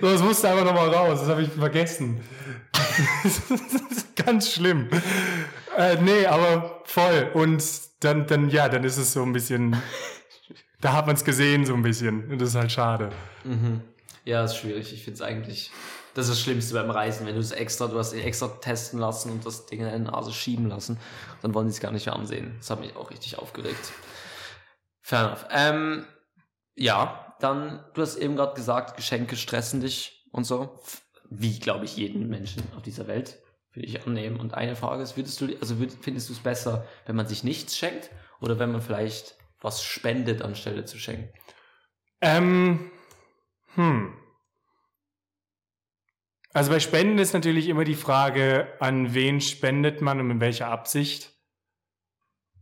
so, das musste einfach nochmal raus. Das habe ich vergessen. Ganz schlimm. Äh, nee, aber voll. Und dann, dann, ja, dann ist es so ein bisschen. Da hat man es gesehen, so ein bisschen. Und das ist halt schade. Mhm. Ja, ist schwierig. Ich finde es eigentlich. Das ist das Schlimmste beim Reisen, wenn du es extra, du hast dich extra testen lassen und das Ding in deine Nase schieben lassen, dann wollen sie es gar nicht mehr ansehen. Das hat mich auch richtig aufgeregt. Fair enough. Ähm, ja, dann, du hast eben gerade gesagt, Geschenke stressen dich und so. Wie, glaube ich, jeden Menschen auf dieser Welt, würde ich annehmen. Und eine Frage ist, würdest du, also würd, findest du es besser, wenn man sich nichts schenkt oder wenn man vielleicht was spendet, anstelle zu schenken? Ähm, hm. Also bei Spenden ist natürlich immer die Frage, an wen spendet man und in welcher Absicht.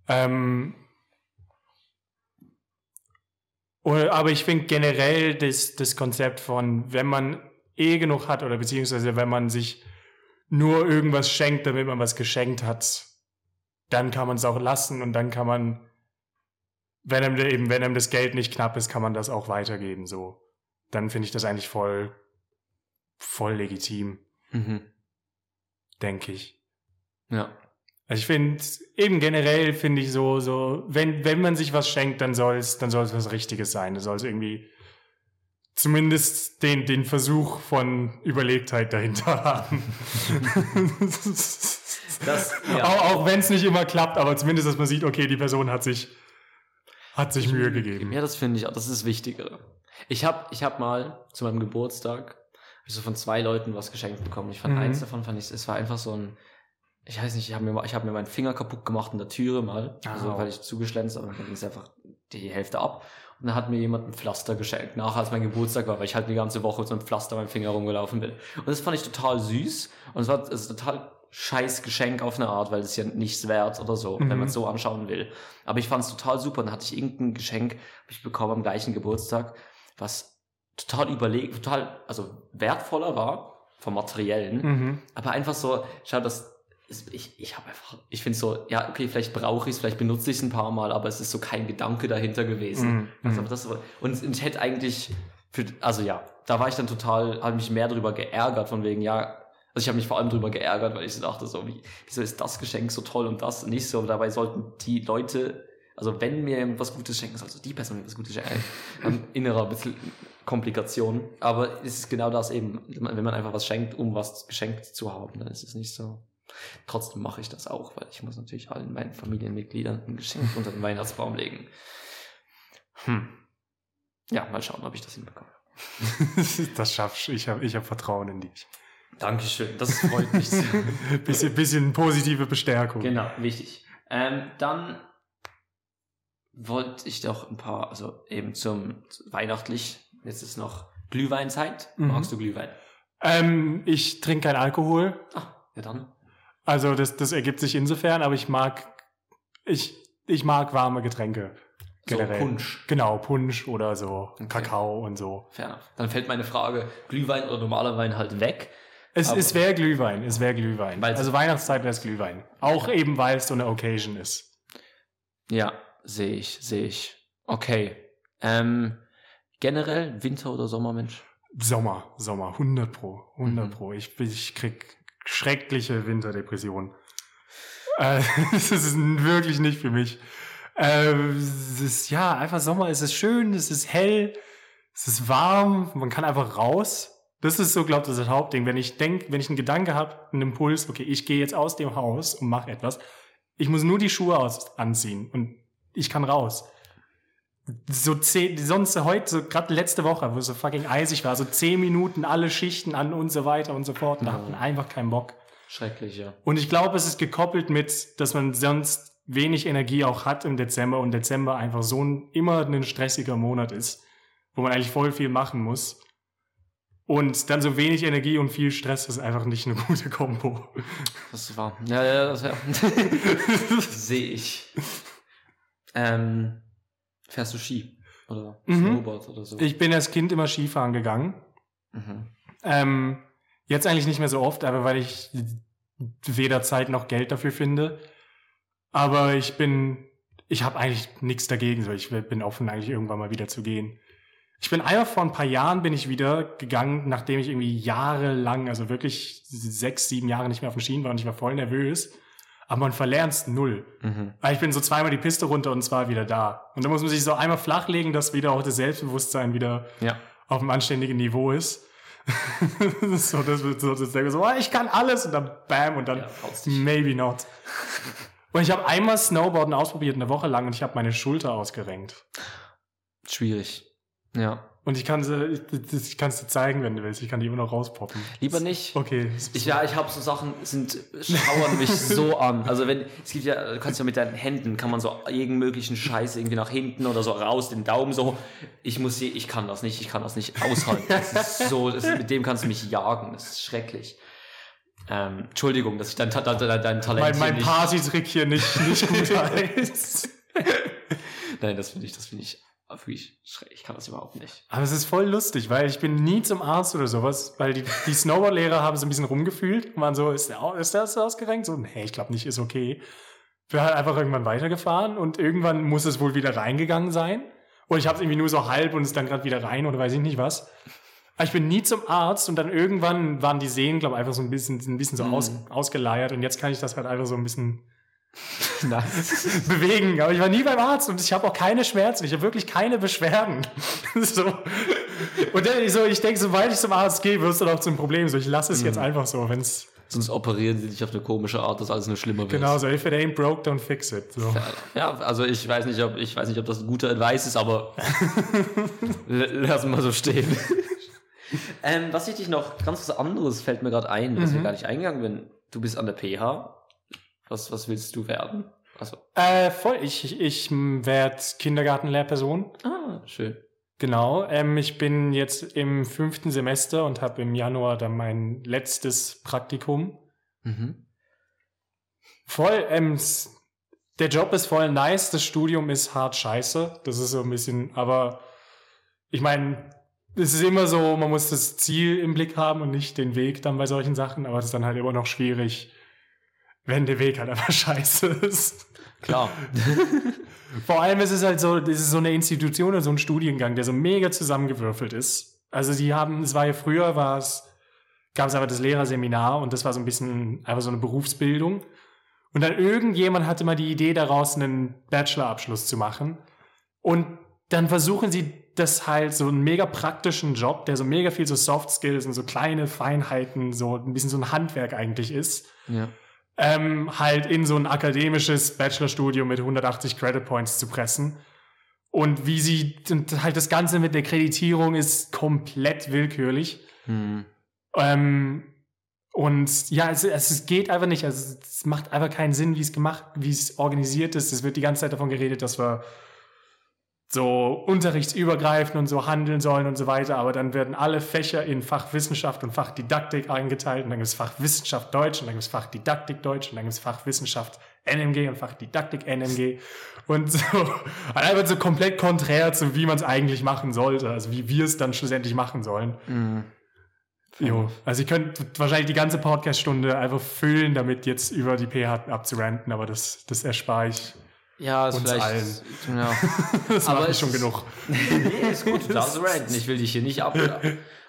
Ähm, aber ich finde generell das, das Konzept von, wenn man eh genug hat oder beziehungsweise wenn man sich nur irgendwas schenkt, damit man was geschenkt hat, dann kann man es auch lassen und dann kann man, wenn einem eben, wenn einem das Geld nicht knapp ist, kann man das auch weitergeben. So, dann finde ich das eigentlich voll, voll legitim, Mhm. denke ich. Ja. Also ich finde, eben generell finde ich so, so, wenn, wenn man sich was schenkt, dann soll es, dann soll es was Richtiges sein. Das soll es irgendwie zumindest den, den Versuch von Überlegtheit dahinter haben. Das, ja. Auch, auch wenn es nicht immer klappt, aber zumindest, dass man sieht, okay, die Person hat sich, hat sich Mühe gegeben. Ja, das finde ich auch, das ist das Wichtigere. Ich habe ich hab mal zu meinem Geburtstag hab ich so von zwei Leuten was geschenkt bekommen. Ich fand Mhm. eins davon, fand ich, es war einfach so ein, ich weiß nicht, ich habe mir, ich hab mir meinen Finger kaputt gemacht in der Türe mal, also, Au. weil ich zugeschlänzt, aber dann ging es einfach die Hälfte ab. Und dann hat mir jemand ein Pflaster geschenkt, nachher als mein Geburtstag war, weil ich halt die ganze Woche mit so einem Pflaster meinem Finger rumgelaufen bin. Und das fand ich total süß und es war also total scheiß Geschenk auf eine Art, weil es ja nichts wert oder so, Mhm. wenn man es so anschauen will. Aber ich fand es total super. Dann hatte ich irgendein Geschenk, ich bekommen am gleichen Geburtstag, was total überlegt, total, also wertvoller war vom Materiellen, Mhm. aber einfach so, schau, das ist, ich, ich habe einfach, ich finde so, ja, okay, vielleicht brauche ich es, vielleicht benutze ich es ein paar Mal, aber es ist so kein Gedanke dahinter gewesen. Mhm. Also, aber das, und, und ich hätte eigentlich, für, also ja, da war ich dann total, habe mich mehr darüber geärgert, von wegen, ja, also ich habe mich vor allem darüber geärgert, weil ich so dachte, so, wie, wieso ist das Geschenk so toll und das nicht so? Dabei sollten die Leute, also wenn mir was Gutes schenken, sollte die Person mir was Gutes schenken. Ein innerer bisschen Komplikation. Aber es ist genau das eben, wenn man einfach was schenkt, um was geschenkt zu haben, dann ist es nicht so. Trotzdem mache ich das auch, weil ich muss natürlich allen meinen Familienmitgliedern ein Geschenk unter den Weihnachtsbaum legen. Hm. Ja, mal schauen, ob ich das hinbekomme. das schaffst du. Ich habe ich hab Vertrauen in dich. Dankeschön, das freut mich sehr. bisschen, bisschen positive Bestärkung. genau, wichtig. Ähm, dann wollte ich doch ein paar, also eben zum weihnachtlich, jetzt ist noch Glühweinzeit. Mhm. Magst du Glühwein? Ähm, ich trinke keinen Alkohol. Ah, ja dann. Also das, das ergibt sich insofern, aber ich mag, ich, ich mag warme Getränke. So Generell. Punsch. Genau, Punsch oder so, Okay. Kakao und so. Enough. Dann fällt meine Frage, Glühwein oder normaler Wein halt weg. Es, Aber- es wäre Glühwein, es wäre Glühwein. Also Weihnachtszeit wäre es Glühwein. Auch eben, weil es so eine Occasion ist. Ja, sehe ich, sehe ich. Okay. Ähm, generell Winter- oder Sommermensch? Sommer, Sommer, 100 pro, 100 Mhm. pro. Ich, ich krieg schreckliche Winterdepressionen. Äh, das ist wirklich nicht für mich. Äh, es ist, ja, einfach Sommer, es ist schön, es ist hell, es ist warm, man kann einfach raus. Das ist so, glaube ich, das Hauptding. Wenn ich denke, wenn ich einen Gedanke habe, einen Impuls, okay, ich gehe jetzt aus dem Haus und mache etwas, ich muss nur die Schuhe aus, anziehen und ich kann raus. So zehn, sonst heute, so gerade letzte Woche, wo es so fucking eisig war, so zehn Minuten alle Schichten an und so weiter und so fort. Und da hat man einfach keinen Bock. Schrecklich, ja. Und ich glaube, es ist gekoppelt mit, dass man sonst wenig Energie auch hat im Dezember und Dezember einfach so ein, immer ein stressiger Monat ist, wo man eigentlich voll viel machen muss. Und dann so wenig Energie und viel Stress ist einfach nicht eine gute Kombo. Das war. Ja, ja, das ja. sehe ich. Ähm, fährst du Ski? Oder Mhm. Snowboard oder so? Ich bin als Kind immer Skifahren gegangen. Mhm. Ähm, jetzt eigentlich nicht mehr so oft, aber weil ich weder Zeit noch Geld dafür finde. Aber ich bin, ich habe eigentlich nichts dagegen. So, ich bin offen, eigentlich irgendwann mal wieder zu gehen. Ich bin einmal vor ein paar Jahren bin ich wieder gegangen, nachdem ich irgendwie jahrelang, also wirklich sechs, sieben Jahre nicht mehr auf den Schienen war und ich war voll nervös. Aber man verlernt null. Mhm. Ich bin so zweimal die Piste runter und zwar wieder da. Und da muss man sich so einmal flachlegen, dass wieder auch das Selbstbewusstsein wieder Ja. auf einem anständigen Niveau ist. so, das wird so, das so, oh, ich kann alles und dann bam und dann Ja, maybe not. Und ich habe einmal Snowboarden ausprobiert, eine Woche lang, und ich habe meine Schulter ausgerenkt. Schwierig. Ja. Und ich kann sie, ich, kann es dir zeigen, wenn du willst. Ich kann die immer noch rauspoppen. Lieber nicht. Okay. Ich, ja, ich habe so Sachen, sind, schauern mich so an. Also wenn, es gibt ja, du kannst ja mit deinen Händen, kann man so jeden möglichen Scheiß irgendwie nach hinten oder so raus, den Daumen so. Ich muss hier, ich kann das nicht, ich kann das nicht aushalten. Das ist so, das mit dem kannst du mich jagen, das ist schrecklich. Ähm, Entschuldigung, dass ich dein, dein, dein, dein Talent mein hier mein nicht, Party-Trick hier nicht, nicht gut heißt. Nein, das finde ich, das finde ich wirklich. Ich kann das überhaupt nicht. Aber es ist voll lustig, weil ich bin nie zum Arzt oder sowas, weil die, die Snowboard-Lehrer haben so ein bisschen rumgefühlt und waren so, ist der, ist der ausgerenkt? So, nee, ich glaube nicht, ist okay. Wir halt einfach irgendwann weitergefahren und irgendwann muss es wohl wieder reingegangen sein. Oder ich habe es irgendwie nur so halb und ist dann gerade wieder rein oder weiß ich nicht was. Aber ich bin nie zum Arzt und dann irgendwann waren die Sehnen, glaube ich, einfach so ein bisschen, ein bisschen so aus, ausgeleiert und jetzt kann ich das halt einfach so ein bisschen Nice. bewegen. Aber ich war nie beim Arzt und ich habe auch keine Schmerzen. Ich habe wirklich keine Beschwerden. so. Und dann so, ich denke, sobald ich zum Arzt gehe, wirst du doch zum Problem. So, ich lasse es jetzt einfach so, wenn es Sonst operieren sie dich auf eine komische Art, dass alles nur schlimmer wird. genau so, if it ain't broke, don't fix it. So. Ja, also ich weiß nicht, ob ich weiß nicht, ob das ein guter Advice ist, aber l- lassen wir so stehen. ähm, was ich dich noch ganz was anderes fällt mir gerade ein, was wir gar nicht eingegangen bin. Du bist an der PH. Was was willst du werden? Also Äh, voll. Ich, ich werde Kindergartenlehrperson. ah schön. Genau. Ähm, ich bin jetzt im fünften Semester und habe im Januar dann mein letztes Praktikum. Mhm. Voll, ähm, der Job ist voll nice, das Studium ist hart scheiße. Das ist so ein bisschen, aber ich meine, es ist immer so, man muss das Ziel im Blick haben und nicht den Weg dann bei solchen Sachen, aber es ist dann halt immer noch schwierig, wenn der Weg halt einfach scheiße ist. Klar. Vor allem ist es halt so, das ist so eine Institution oder so ein Studiengang, der so mega zusammengewürfelt ist. Also die haben, es war ja früher, war es, gab es aber das Lehrerseminar und das war so ein bisschen einfach so eine Berufsbildung. Und dann irgendjemand hatte mal die Idee daraus, einen Bachelorabschluss zu machen. Und dann versuchen sie das halt so einen mega praktischen Job, der so mega viel so Soft Skills und so kleine Feinheiten, so ein bisschen so ein Handwerk eigentlich ist, Ja. Ähm, halt in so ein akademisches Bachelorstudium mit 180 Credit Points zu pressen. Und wie sie, und halt das Ganze mit der Kreditierung ist komplett willkürlich. Hm. Ähm, und ja, es, es geht einfach nicht. Also es macht einfach keinen Sinn, wie es gemacht, wie es organisiert ist. Es wird die ganze Zeit davon geredet, dass wir so unterrichtsübergreifend und so handeln sollen und so weiter. Aber dann werden alle Fächer in Fachwissenschaft und Fachdidaktik eingeteilt. Und dann gibt es Fachwissenschaft Deutsch und dann gibt es Fachdidaktik Deutsch und dann gibt es Fachwissenschaft NMG und Fachdidaktik NMG. Und so, und einfach so komplett konträr zu, wie man es eigentlich machen sollte. Also wie wir es dann schlussendlich machen sollen. Hm. Jo, also ihr könnt wahrscheinlich die ganze Podcast-Stunde einfach füllen, damit jetzt über die PH abzuranten, aber das, das erspare ich. Ja, ist Uns vielleicht. allen. Ja. Das Aber ich schon ist- genug. nee, ist gut, du darfst ranten. Ich will dich hier nicht ab,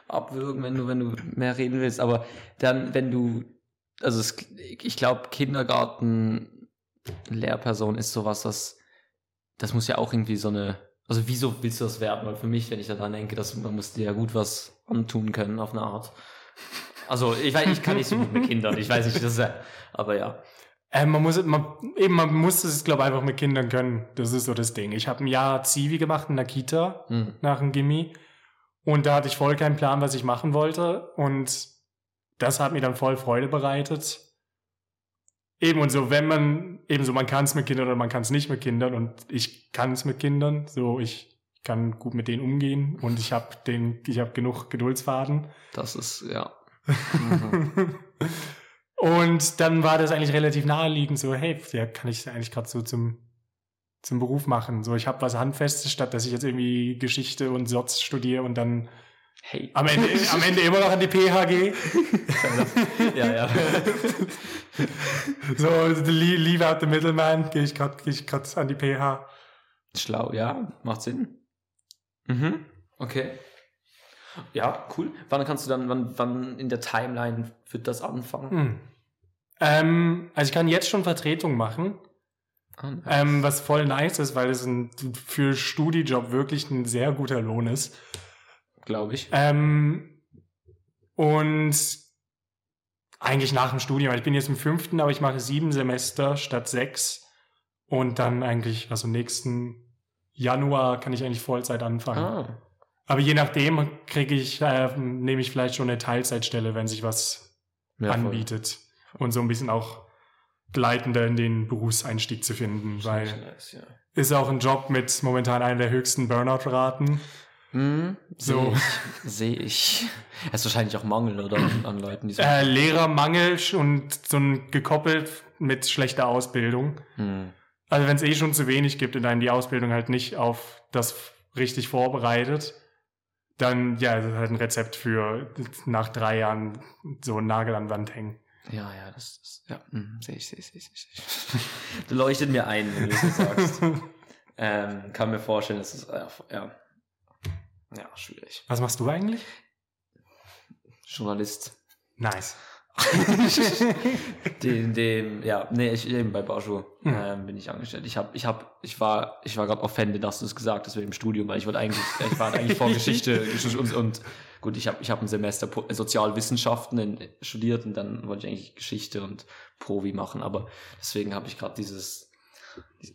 abwürgen, wenn du, wenn du mehr reden willst. Aber dann, wenn du, also es, ich glaube, Kindergarten, Lehrperson ist sowas, das, das muss ja auch irgendwie so eine, also wieso willst du das werden? Weil für mich, wenn ich daran denke, dass man muss dir ja gut was antun können auf eine Art. Also ich weiß, ich kann nicht so gut mit Kindern, ich weiß nicht, das ist ja, aber ja. Ähm, man muss, man, eben, man muss es, glaube ich, einfach mit Kindern können. Das ist so das Ding. Ich habe ein Jahr Zivi gemacht in der Kita Hm. nach dem Gimmi und da hatte ich voll keinen Plan, was ich machen wollte und das hat mir dann voll Freude bereitet. Eben und so, wenn man, eben so, man kann es mit Kindern oder man kann es nicht mit Kindern und ich kann es mit Kindern, so ich kann gut mit denen umgehen und ich habe den, ich habe genug Geduldsfaden. Das ist, ja. Mhm. Und dann war das eigentlich relativ naheliegend, so, hey, ja, kann ich eigentlich gerade so zum, zum Beruf machen. So, ich habe was Handfestes, statt dass ich jetzt irgendwie Geschichte und Soz studiere und dann Hey. Am Ende, am Ende immer noch an die PHG. Ja, ja. So, leave out the middleman, gehe ich gerade geh ich grad an die PH. Schlau, ja, macht Sinn. Mhm, okay. Ja, cool. Wann kannst du dann, wann, wann in der Timeline wird das anfangen? Hm. Ähm, also ich kann jetzt schon Vertretung machen, Ah, nice. ähm, was voll nice ist, weil es ein, für Studijob wirklich ein sehr guter Lohn ist. Glaube ich. Ähm, und eigentlich nach dem Studium, weil ich bin jetzt im fünften, aber ich mache sieben Semester statt sechs. Und dann eigentlich, also nächsten Januar kann ich eigentlich Vollzeit anfangen. Ah, Aber je nachdem kriege ich, äh, nehme ich vielleicht schon eine Teilzeitstelle, wenn sich was ja, voll. Und so ein bisschen auch gleitender in den Berufseinstieg zu finden, weil Nice, ja. ist auch ein Job mit momentan einer der höchsten Burnout-Raten. Hm, So. Sehe ich. Es ist wahrscheinlich auch Mangel, oder? An Leuten, die so. Äh, Lehrermangel und so ein gekoppelt mit schlechter Ausbildung. Hm. Also wenn es eh schon zu wenig gibt und einen die Ausbildung halt nicht auf das richtig vorbereitet, dann ja, das ist halt ein Rezept für nach drei Jahren so einen Nagel an Wand hängen. Ja, ja, das ist. Ja, hm, sehe ich, sehe ich, sehe ich. Seh ich. Du leuchtet mir ein, wenn du das so sagst. ähm, kann mir vorstellen, dass es. Äh, ja. Ja, schwierig. Was machst du eigentlich? Journalist. Nice. dem, dem, ja, nee, ich eben bei Bauschur Hm. ähm, bin ich angestellt. Ich habe, ich habe, ich war, ich war gerade offended, dass du es gesagt hast wegen dem Studium, weil ich wollte eigentlich, ich war eigentlich vor Geschichte und, und gut, ich habe, ich habe ein Semester Po- Sozialwissenschaften in, studiert und dann wollte ich eigentlich Geschichte und Provi machen, aber deswegen habe ich gerade dieses,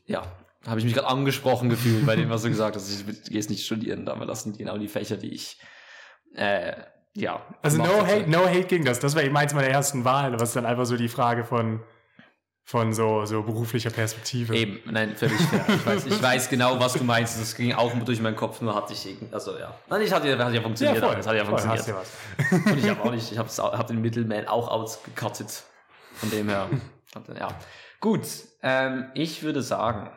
ja, habe ich mich gerade angesprochen gefühlt bei dem, was du gesagt hast. Ich gehe es nicht studieren, aber das sind genau die Fächer, die ich, äh, ja. Also no hate, no hate gegen das. Das war eben eins meiner ersten Wahlen, aber es ist dann einfach so die Frage von, von so, so beruflicher Perspektive. Eben, nein, völlig fair. Ich weiß, ich weiß genau, was du meinst. Das ging auch durch meinen Kopf, nur hatte ich also ja. Nein, ich hatte, hat ja funktioniert. voll. das hat ja Voll, funktioniert. ja. Und ich habe auch nicht, ich habe hab den Middleman auch ausgekattet. Von dem her. ja. Gut, ähm, ich würde sagen,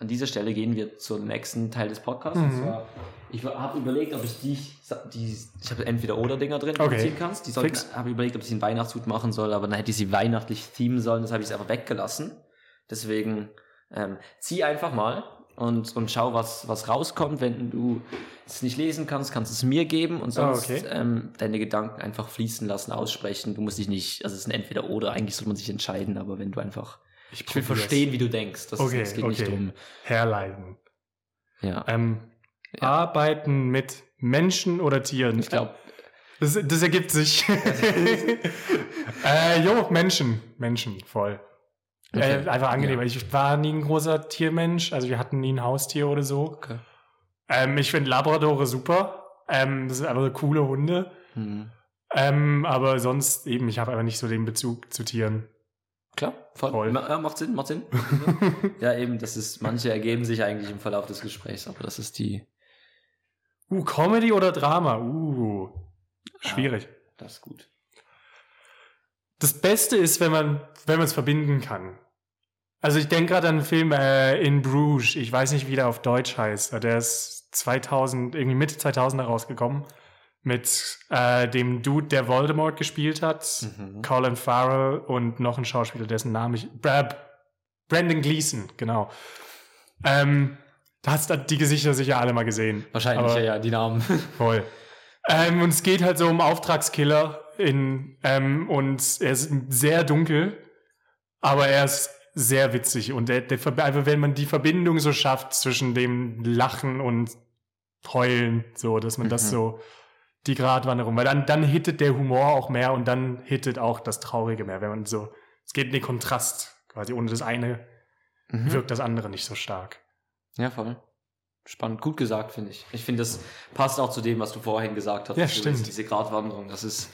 an dieser Stelle gehen wir zum nächsten Teil des Podcasts. Und Mhm. zwar, ich habe überlegt, ob ich die, die ich habe entweder oder Dinger drin, Okay. ziehen kannst. Die sollten, habe überlegt, ob ich sie in Weihnachtshut machen soll, aber dann hätte ich sie weihnachtlich themen sollen. Das habe ich einfach weggelassen. Deswegen ähm, zieh einfach mal und, und schau, was, was rauskommt. Wenn du es nicht lesen kannst, kannst du es mir geben und sonst Ah, okay. ähm, deine Gedanken einfach fließen lassen, aussprechen. Du musst dich nicht, also es ist ein Entweder oder, eigentlich soll man sich entscheiden, aber wenn du einfach, ich will probier's. verstehen, wie du denkst. Das Okay, ist, es geht okay. nicht drum. Herleiten. Ja. Ähm, Ja. Arbeiten mit Menschen oder Tieren? Ich glaube, Das, das ergibt sich. äh, jo, Menschen. Menschen, voll. Okay. Äh, einfach angenehm. Ja. Ich war nie ein großer Tiermensch. Also wir hatten nie ein Haustier oder so. okay. Ähm, ich finde Labradore super. Ähm, das sind einfach coole Hunde. Hm. Ähm, aber sonst eben, ich habe einfach nicht so den Bezug zu Tieren. Voll. Voll. Ja, macht Sinn, macht Sinn. ja, eben, das ist, manche ergeben sich eigentlich im Verlauf des Gesprächs, aber das ist die, Uh, Comedy oder Drama? Uh, schwierig. das ist gut. Das Beste ist, wenn man wenn man es verbinden kann. Also ich denke gerade an einen Film äh, in Bruges. Ich weiß nicht, wie der auf Deutsch heißt. Der ist 2000 irgendwie Mitte 2000er rausgekommen mit äh, dem Dude, der Voldemort gespielt hat, Mhm. Colin Farrell und noch ein Schauspieler, dessen Name ich Bra Brandon Gleason, genau. Ähm, da hast du die Gesichter sicher alle mal gesehen. Wahrscheinlich, ja, ja, die Namen. Voll. Ähm, und es geht halt so um Auftragskiller in, ähm, und er ist sehr dunkel, aber er ist sehr witzig und der, der, einfach wenn man die Verbindung so schafft zwischen dem Lachen und Heulen, so, dass man das Mhm. so, die Gratwanderung, weil dann, dann hittet der Humor auch mehr und dann hittet auch das Traurige mehr, wenn man so, es geht in den Kontrast, quasi ohne das eine Mhm. wirkt das andere nicht so stark. Ja, voll. Spannend, gut gesagt, finde ich. Ich finde, das passt auch zu dem, was du vorhin gesagt hast. Ja, So stimmt. Diese, Gratwanderung, das ist,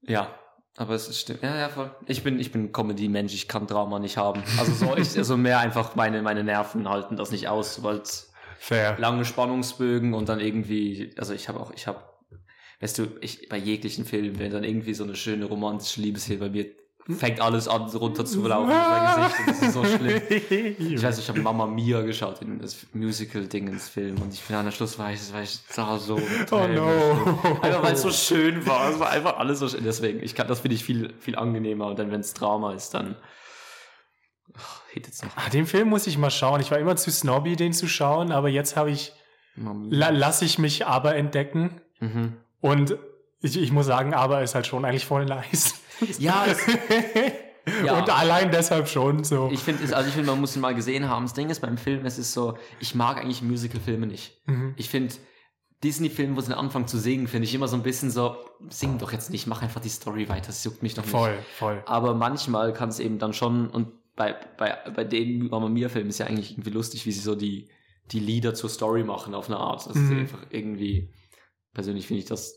ja, aber es ist stimmt. Ja, ja, voll. Ich bin, ich bin Comedy-Mensch, ich kann Drama nicht haben. Also so, ich, also mehr einfach meine, meine Nerven halten das nicht aus, weil Fair. lange Spannungsbögen und dann irgendwie, also ich habe auch, ich habe, weißt du, ich bei jeglichen Filmen, wenn dann irgendwie so eine schöne romantische Liebesfilm bei mir fängt alles an runter zu laufen in sein Gesicht das ist so schlimm. Ich weiß, ich habe Mama Mia geschaut in das Musical-Ding ins Film und ich bin an der Schluss war ich, war ich da so. Oh no. Einfach weil es so schön war. Es war einfach alles so schön. Deswegen, ich kann, das finde ich viel, viel angenehmer. Und dann, wenn es Drama ist, dann ach, hittet's noch. Ah, den Film muss ich mal schauen. Ich war immer zu snobby, den zu schauen, aber jetzt habe ich, la, lass ich mich aber entdecken. Mhm. Und ich, ich muss sagen, aber ist halt schon eigentlich voll nice. Ja, Ja. Und allein deshalb schon so. ich finde, also ich finde, man muss ihn mal gesehen haben. Das Ding ist beim Film, es ist so, ich mag eigentlich Musical-Filme nicht. Mhm. Ich finde, Disney-Filme, wo sie anfangen zu singen, finde ich immer so ein bisschen so, sing doch jetzt nicht, mach einfach die Story weiter, das juckt mich doch nicht. voll, voll. Aber manchmal kann es eben dann schon, und bei, bei, bei den Mama Mia-Filmen ist ja eigentlich irgendwie lustig, wie sie so die, die Lieder zur Story machen auf eine Art. Das ist Mhm. einfach irgendwie, persönlich finde ich das,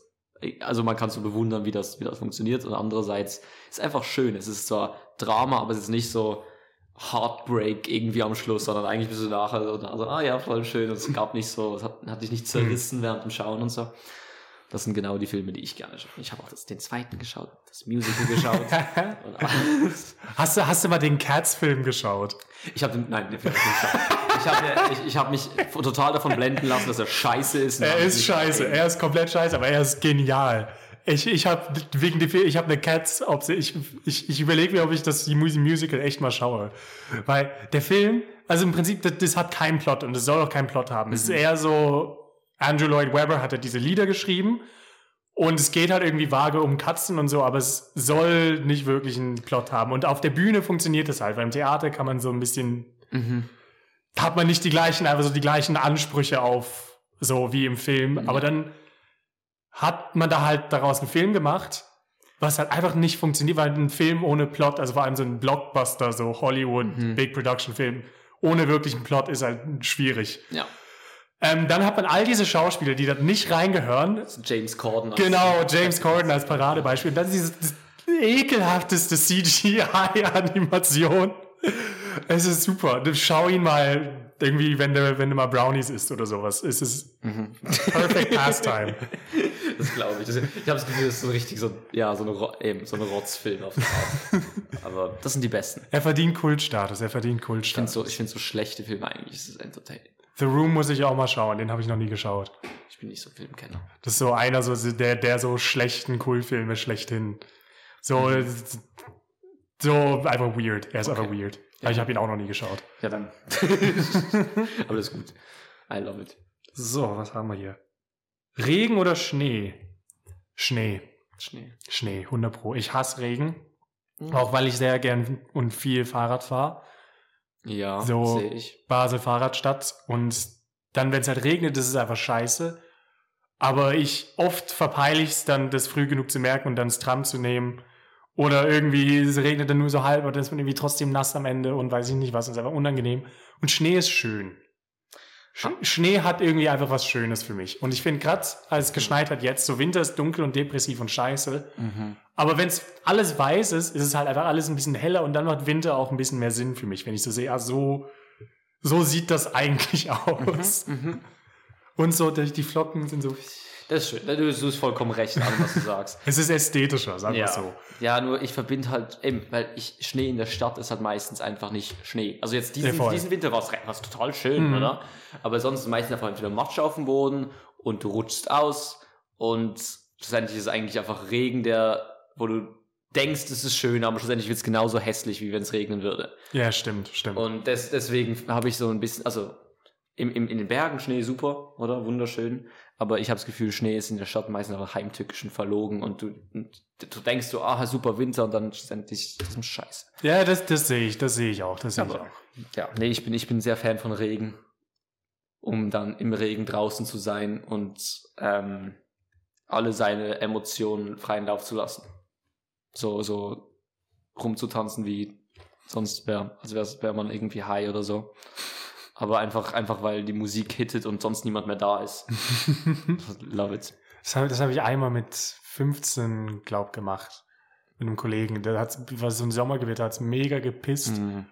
also man kann so bewundern, wie das, wie das funktioniert. Und andererseits ist es einfach schön. Es ist zwar Drama, aber es ist nicht so Heartbreak irgendwie am Schluss, sondern eigentlich bist du nachher so, also, ah ja, voll schön. Und es gab nicht so, es hat, hat dich nicht zerrissen während dem Schauen und so. Das sind genau die Filme, die ich gerne schaue. Ich habe auch das, den zweiten geschaut, das Musical geschaut. Hast du, hast du mal den Cats-Film geschaut? Ich habe den, nein, den Film nicht geschaut. Ich habe ich, ich hab mich total davon blenden lassen, dass er scheiße ist. Er ist scheiße, er ist komplett scheiße, aber er ist genial. Ich, ich habe wegen dem ich habe eine Cats, ob sie, ich, ich, ich überlege mir, ob ich das Mus- Musical echt mal schaue, weil der Film, also im Prinzip, das, das hat keinen Plot und es soll auch keinen Plot haben. Es ist eher so, Andrew Lloyd Webber hat ja diese Lieder geschrieben und es geht halt irgendwie vage um Katzen und so, aber es soll nicht wirklich einen Plot haben. Und auf der Bühne funktioniert das halt, weil im Theater kann man so ein bisschen Mhm. hat man nicht die gleichen, einfach so die gleichen Ansprüche auf, so wie im Film. Aber dann hat man da halt daraus einen Film gemacht, was halt einfach nicht funktioniert, weil ein Film ohne Plot, also vor allem so ein Blockbuster, so Hollywood, Mhm. Big Production Film, ohne wirklichen Plot ist halt schwierig. Ja. Ähm, dann hat man all diese Schauspieler, die da nicht reingehören. James Corden. als- Genau, James Corden als Paradebeispiel. Und dann dieses das ekelhafteste CGI-Animation. Es ist super. Schau ihn mal irgendwie, wenn du, wenn du mal Brownies isst oder sowas. Es ist perfect pastime. Das glaube ich. Das, ich habe das Gefühl, das ist so richtig so, ja, so eine, eben, so eine Rotzfilm auf eine Art. Aber das sind die besten. Er verdient Kultstatus, er verdient Ich finde Kultstatus. so, ich find so schlechte Filme eigentlich, es ist entertaining. The Room muss ich auch mal schauen, den habe ich noch nie geschaut. Ich bin nicht so Filmkenner. Das ist so einer, so der, der so schlechten Kultfilme schlechthin. So, so einfach weird. Er ist einfach weird. Aber ich habe ihn auch noch nie geschaut. Ja, dann. Aber das ist gut. I love it. So, was haben wir hier? Regen oder Schnee? Schnee. Schnee. Schnee, 100 Pro. Ich hasse Regen. Mhm. Auch weil ich sehr gern und viel Fahrrad fahre. Ja, So. sehe ich. Basel Fahrradstadt. Und dann, wenn es halt regnet, ist es einfach scheiße. Aber ich, oft verpeile ich es dann, das früh genug zu merken und dann das Tram zu nehmen. Oder irgendwie, es regnet dann nur so halb und dann ist man irgendwie trotzdem nass am Ende und weiß ich nicht was, und ist einfach unangenehm. Und Schnee ist schön. Sch. Schnee hat irgendwie einfach was Schönes für mich. Und ich finde gerade, als es geschneit hat jetzt, so Winter ist dunkel und depressiv und scheiße. Mhm. Aber wenn es alles weiß ist, ist es halt einfach alles ein bisschen heller und dann macht Winter auch ein bisschen mehr Sinn für mich, wenn ich so sehe, ah, so, so sieht das eigentlich aus. Mhm. Und so, die Flocken sind so, Das ist schön. Du du hast vollkommen recht an, was du sagst. es ist ästhetischer, sagen wir Ja. so. ja, nur ich verbinde halt, eben, weil ich, Schnee in der Stadt ist halt meistens einfach nicht Schnee. Also jetzt Ja, diesen, voll. diesen Winter war es total schön, Mhm. oder? Aber sonst ist meistens einfach entweder Matsch auf dem Boden und du rutschst aus und schlussendlich ist es eigentlich einfach Regen, der, wo du denkst, es ist schön, aber schlussendlich wird es genauso hässlich, wie wenn es regnen würde. Ja, stimmt, stimmt. Und des, deswegen habe ich so ein bisschen, also im, im, in den Bergen Schnee super, oder? Wunderschön. Aber ich habe das Gefühl, Schnee ist in der Stadt meistens einfach heimtückisch und verlogen und du, und du denkst so, ah, super Winter und dann schlussendlich, das ist scheiße. ja, das, das sehe ich, das sehe ich auch, das sehe ich auch. Ja, nee, ich bin, ich bin sehr Fan von Regen, um dann im Regen draußen zu sein und ähm, alle seine Emotionen freien Lauf zu lassen. So, so rumzutanzen wie sonst wäre, als wäre wär man irgendwie high oder so. Aber einfach, einfach weil die Musik hittet und sonst niemand mehr da ist. Love it. Das habe hab ich einmal mit 15, glaub, gemacht. Mit einem Kollegen. Der hat, war so ein Sommergewitter, hat mega gepisst. Mhm.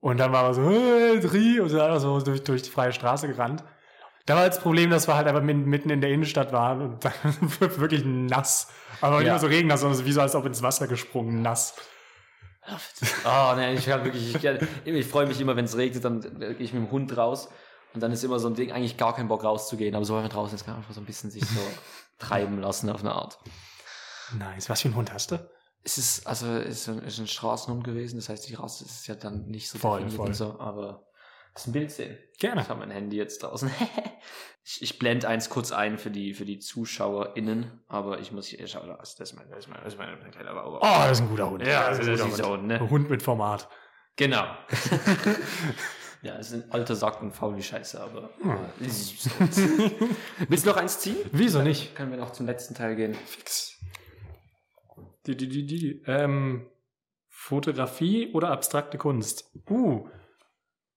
Und dann war man so, hey, Dri, und so, einfach so durch, durch die freie Straße gerannt. Da war das Problem, dass wir halt einfach mitten in der Innenstadt waren und dann wirklich nass. Aber nicht Ja. nur so regennass, sondern so wie so, als ob ins Wasser gesprungen, nass. Oh, nee, ich kann wirklich, ich, ich freue mich immer, wenn es regnet, dann gehe ich mit dem Hund raus und dann ist immer so ein Ding, eigentlich gar kein Bock rauszugehen, aber so wenn man draußen ist, kann man einfach so ein bisschen sich so treiben lassen auf eine Art. Nice. Was für einen Hund hast du? Es ist, also, es ist ein, ist ein Straßenhund gewesen, das heißt, die Rasse ist ja dann nicht so Voll, voll. und so, aber das ist ein Bild sehen. Gerne. Ich habe mein Handy jetzt draußen. ich ich blende eins kurz ein für die, für die ZuschauerInnen, aber ich muss hier, schau, das das ist mein, das ist mein, das ist mein, mein kleiner Bauer. Oh, das ist ein guter Hund. Ja, das ist ein guter Hund, ne? Ein Hund mit Format. Genau. ja, es ist ein alter Sack und faul wie Scheiße, aber. Hm. Willst du noch eins ziehen? Wieso nicht? Können wir noch zum letzten Teil gehen? Fix. Die, die, die, die. Ähm, Fotografie oder abstrakte Kunst? Uh.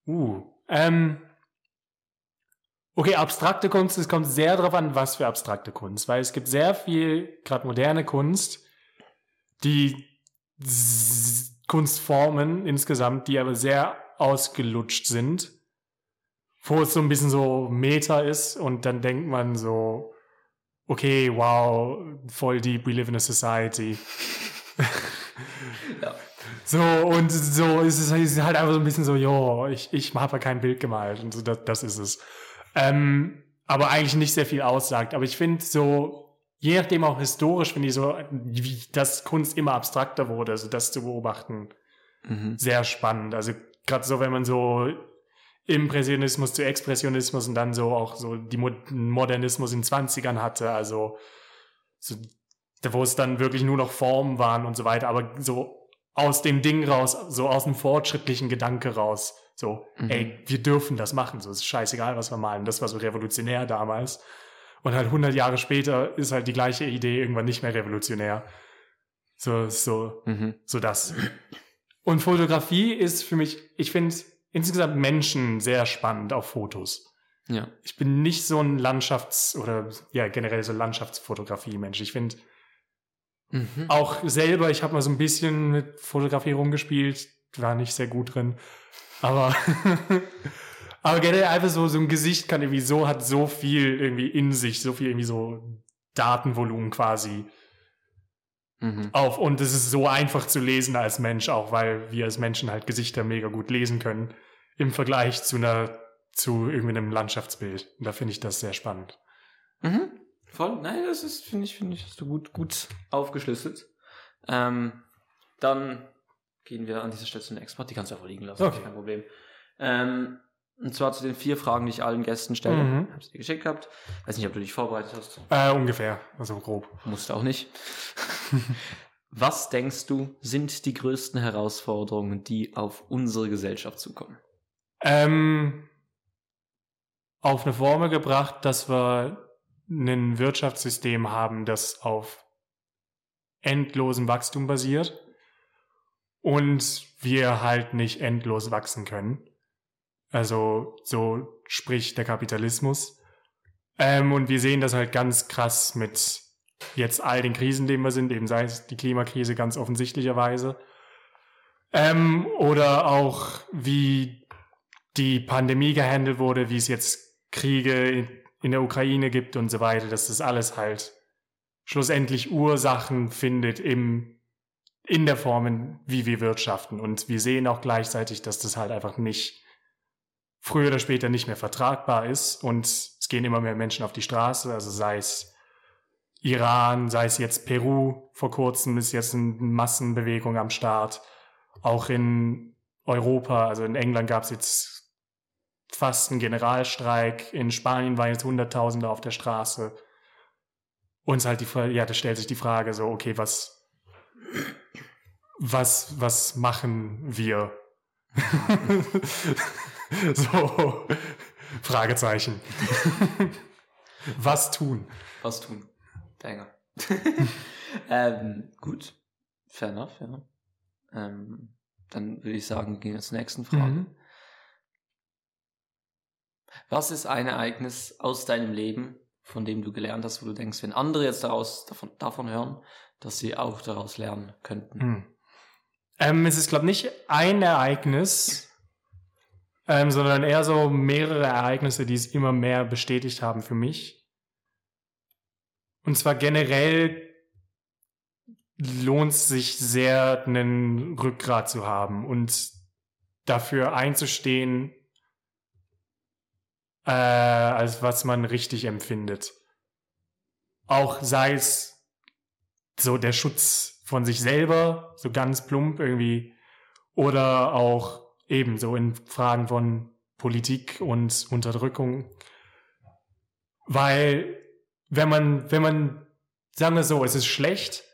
Uh. Ähm. Okay, abstrakte Kunst, es kommt sehr darauf an, was für abstrakte Kunst, weil es gibt sehr viel, gerade moderne Kunst, die Kunstformen insgesamt, die aber sehr ausgelutscht sind, wo es so ein bisschen so Meta ist und dann denkt man so, okay, wow, voll deep, we live in a society. Ja. So, und so ist es ist halt einfach so ein bisschen so, jo, ich, ich habe ja kein Bild gemalt und so, das, das ist es. Ähm, aber eigentlich nicht sehr viel aussagt. Aber ich finde so, je nachdem auch historisch, finde ich so, wie das Kunst immer abstrakter wurde, also das zu beobachten, Mhm. sehr spannend. Also gerade so, wenn man so Impressionismus zu Expressionismus und dann so auch so die Mo Modernismus in den 20ern hatte, also so, wo es dann wirklich nur noch Formen waren und so weiter, aber so aus dem Ding raus, so aus dem fortschrittlichen Gedanke raus, so, Mhm. ey, wir dürfen das machen, so, es ist scheißegal, was wir malen, das war so revolutionär damals. Und halt 100 Jahre später ist halt die gleiche Idee irgendwann nicht mehr revolutionär. So, so, Mhm. so das. Und Fotografie ist für mich, ich finde insgesamt Menschen sehr spannend auf Fotos. Ja. Ich bin nicht so ein Landschafts- oder ja generell so Landschaftsfotografie-Mensch. Ich finde Mhm. auch selber, ich habe mal so ein bisschen mit Fotografie rumgespielt, war nicht sehr gut drin. Aber, aber generell einfach so, so ein Gesicht kann irgendwie so, hat so viel irgendwie in sich, so viel irgendwie so Datenvolumen quasi Mhm. auf und es ist so einfach zu lesen als Mensch auch, weil wir als Menschen halt Gesichter mega gut lesen können im Vergleich zu einer zu irgendwie einem Landschaftsbild. Und da finde ich das sehr spannend. Mhm. Voll. Nein, das ist, finde ich, finde ich, hast du gut, gut aufgeschlüsselt. Ähm, dann gehen wir an dieser Stelle zu den Export. Die kannst du einfach liegen lassen. Okay. Kein Problem. Ähm, und zwar zu den vier Fragen, die ich allen Gästen stelle. Mhm. Hab's dir geschickt gehabt. Weiß nicht, ob du dich vorbereitet hast. Äh, ungefähr, also grob. Musst du auch nicht. Was denkst du, sind die größten Herausforderungen, die auf unsere Gesellschaft zukommen? Ähm, auf eine Formel gebracht, dass wir ein Wirtschaftssystem haben, das auf endlosem Wachstum basiert und wir halt nicht endlos wachsen können. Also so spricht der Kapitalismus. Ähm, und wir sehen das halt ganz krass mit jetzt all den Krisen, denen wir sind, eben sei es die Klimakrise ganz offensichtlicherweise. Ähm, oder auch wie die Pandemie gehandelt wurde, wie es jetzt Kriege in, der Ukraine gibt und so weiter, dass das alles halt schlussendlich Ursachen findet im, in der Form, wie wir wirtschaften. Und wir sehen auch gleichzeitig, dass das halt einfach nicht früher oder später nicht mehr vertragbar ist. Und es gehen immer mehr Menschen auf die Straße, also sei es Iran, sei es jetzt Peru, vor kurzem ist jetzt eine Massenbewegung am Start, auch in Europa, also in England gab es jetzt fast einen Generalstreik, in Spanien waren jetzt Hunderttausende auf der Straße. Uns halt die ja, da stellt sich die Frage so, okay, was, was, was machen wir? so, Fragezeichen. was tun? Was tun? Banger. ähm, gut. Fair enough, ja. Ähm, dann würde ich sagen, gehen wir zur nächsten Frage. Mhm. Was ist ein Ereignis aus deinem Leben, von dem du gelernt hast, wo du denkst, wenn andere jetzt daraus, davon, davon hören, dass sie auch daraus lernen könnten? Hm. Ähm, es ist, glaube ich, nicht ein Ereignis, ähm, sondern eher so mehrere Ereignisse, die es immer mehr bestätigt haben für mich. Und zwar generell lohnt es sich sehr, einen Rückgrat zu haben und dafür einzustehen, äh, als was man richtig empfindet. Auch sei es so der Schutz von sich selber, so ganz plump irgendwie, oder auch eben so in Fragen von Politik und Unterdrückung. Weil, wenn man, wenn man, sagen wir so, es ist schlecht,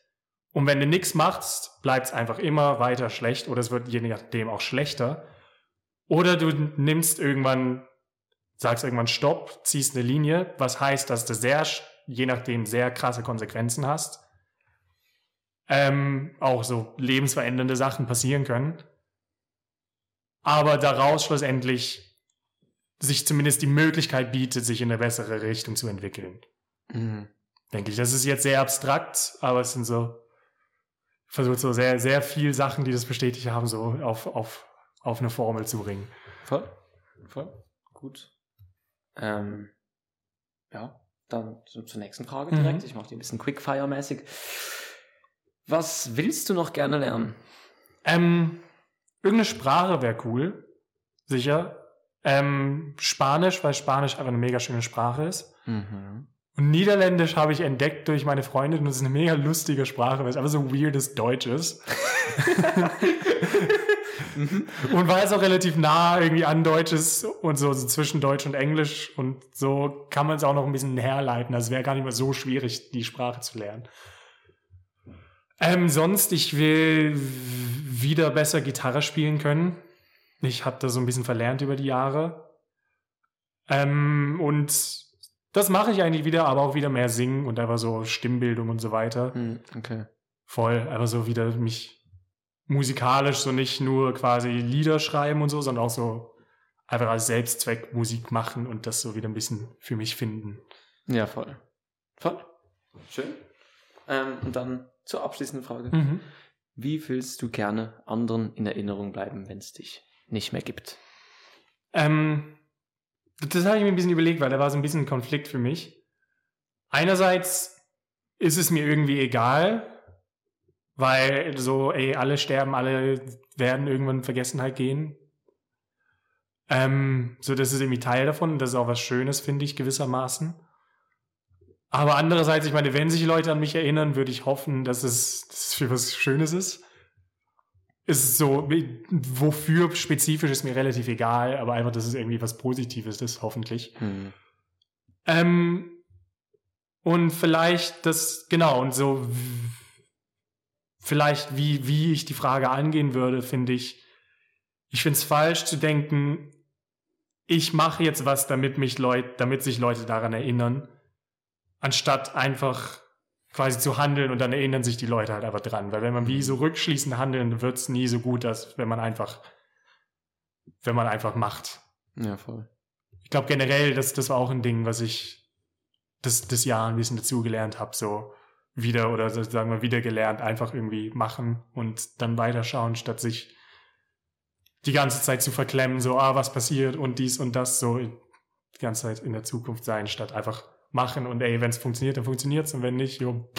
und wenn du nichts machst, bleibt es einfach immer weiter schlecht oder es wird je nachdem auch schlechter. Oder du nimmst irgendwann, sagst irgendwann Stopp, ziehst eine Linie, was heißt, dass du sehr, je nachdem, sehr krasse Konsequenzen hast. Ähm, auch so lebensverändernde Sachen passieren können. Aber daraus schlussendlich sich zumindest die Möglichkeit bietet, sich in eine bessere Richtung zu entwickeln. Mhm. Denke ich. Das ist jetzt sehr abstrakt, aber es sind so, versucht so sehr, sehr viel Sachen, die das bestätigt haben, so auf, auf, auf eine Formel zu bringen. Voll. Voll. Gut. Ähm, ja, dann zu, zur nächsten Frage Mhm. direkt. Ich mache die ein bisschen Quickfire-mäßig. Was willst du noch gerne lernen? Ähm, irgendeine Sprache wäre cool. Sicher. Ähm, Spanisch, weil Spanisch einfach eine mega schöne Sprache ist. Mhm. Und Niederländisch habe ich entdeckt durch meine Freundin und es ist eine mega lustige Sprache, weil es einfach so weirdes Deutsch ist. und weil es auch relativ nah irgendwie an Deutsch ist und so, so zwischen Deutsch und Englisch und so kann man es auch noch ein bisschen herleiten. Also es wäre gar nicht mehr so schwierig, die Sprache zu lernen. Ähm, sonst, ich will wieder besser Gitarre spielen können. Ich habe das so ein bisschen verlernt über die Jahre. Ähm, und das mache ich eigentlich wieder, aber auch wieder mehr singen und einfach so Stimmbildung und so weiter. Hm, Okay. Voll, einfach so wieder mich musikalisch so nicht nur quasi Lieder schreiben und so, sondern auch so einfach als Selbstzweck Musik machen und das so wieder ein bisschen für mich finden. Ja, voll. Voll. Schön. Ähm, und dann zur abschließenden Frage. Mhm. Wie willst du gerne anderen in Erinnerung bleiben, wenn es dich nicht mehr gibt? Ähm, das habe ich mir ein bisschen überlegt, weil da war so ein bisschen ein Konflikt für mich. Einerseits ist es mir irgendwie egal, weil so, ey, alle sterben, alle werden irgendwann in Vergessenheit gehen. Ähm, so, das ist irgendwie Teil davon und das ist auch was Schönes, finde ich, gewissermaßen. Aber andererseits, ich meine, wenn sich Leute an mich erinnern, würde ich hoffen, dass es, dass es für was Schönes ist. Ist so, wofür spezifisch ist mir relativ egal, aber einfach, dass es irgendwie was Positives ist, hoffentlich. Hm. Ähm, und vielleicht das, genau, und so, vielleicht wie, wie ich die Frage angehen würde, finde ich, ich finde es falsch zu denken, ich mache jetzt was, damit mich Leute, damit sich Leute daran erinnern, anstatt einfach quasi zu handeln und dann erinnern sich die Leute halt einfach dran. Weil wenn man wie so rückschließend handeln, wird es nie so gut, als wenn man einfach, wenn man einfach macht. Ja, voll. Ich glaube generell, das, das war auch ein Ding, was ich das, das Jahr ein bisschen dazugelernt habe, so wieder oder sagen wir wieder gelernt, einfach irgendwie machen und dann weiterschauen, statt sich die ganze Zeit zu verklemmen, so, ah, was passiert und dies und das, so die ganze Zeit in der Zukunft sein, statt einfach machen und ey, wenn es funktioniert, dann funktioniert's und wenn nicht, jo,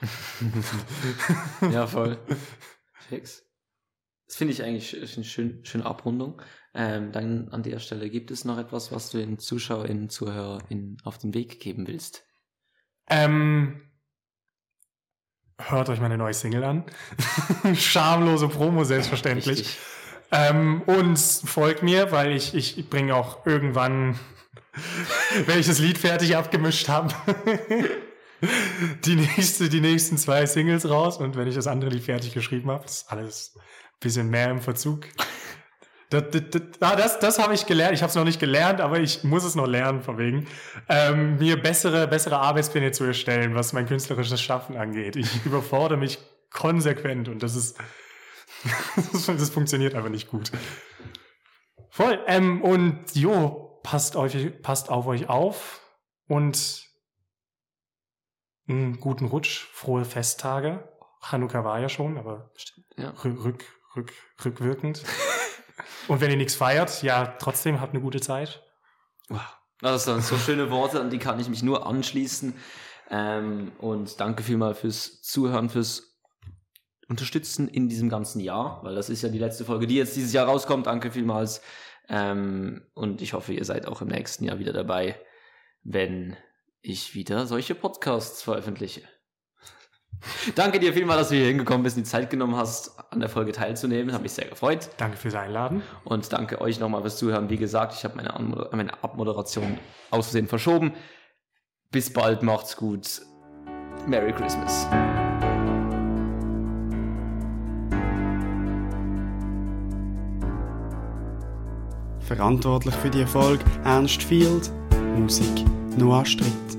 ja, voll. Fix. Das finde ich eigentlich eine schön, schöne Abrundung. Ähm, dann an der Stelle gibt es noch etwas, was du den ZuschauerInnen, ZuhörerInnen auf den Weg geben willst. Ähm, hört euch meine neue Single an. Schamlose Promo, selbstverständlich. Ähm, und folgt mir, weil ich, ich bringe auch irgendwann, wenn ich das Lied fertig abgemischt habe, die, nächste, die nächsten zwei Singles raus. Und wenn ich das andere Lied fertig geschrieben habe, ist alles ein bisschen mehr im Verzug. Das, das, das, ah, das, das habe ich gelernt. Ich habe es noch nicht gelernt, aber ich muss es noch lernen, von wegen. Ähm, mir bessere, bessere Arbeitspläne zu erstellen, was mein künstlerisches Schaffen angeht. Ich überfordere mich konsequent und das ist das, funktioniert einfach nicht gut. Voll. Ähm, und jo, passt, euch, passt auf euch auf und einen guten Rutsch, frohe Festtage. Hanukkah war ja schon, aber Ja. rück, rück, rück, rückwirkend. und wenn ihr nichts feiert, ja, trotzdem habt eine gute Zeit. Das sind so schöne Worte, an die kann ich mich nur anschließen. Ähm, und danke vielmal fürs Zuhören, fürs unterstützen in diesem ganzen Jahr, weil das ist ja die letzte Folge, die jetzt dieses Jahr rauskommt. Danke vielmals. Ähm, und ich hoffe, ihr seid auch im nächsten Jahr wieder dabei, wenn ich wieder solche Podcasts veröffentliche. Danke dir vielmals, dass du hier hingekommen bist und die Zeit genommen hast, an der Folge teilzunehmen. Hat mich sehr gefreut. Danke fürs Einladen. Und danke euch nochmal fürs Zuhören. Wie gesagt, ich habe meine, Anmoder- meine Abmoderation aus Versehen verschoben. Bis bald, macht's gut. Merry Christmas. Verantwortlich für die Erfolg Ernst Field, Musik Noah Stritt.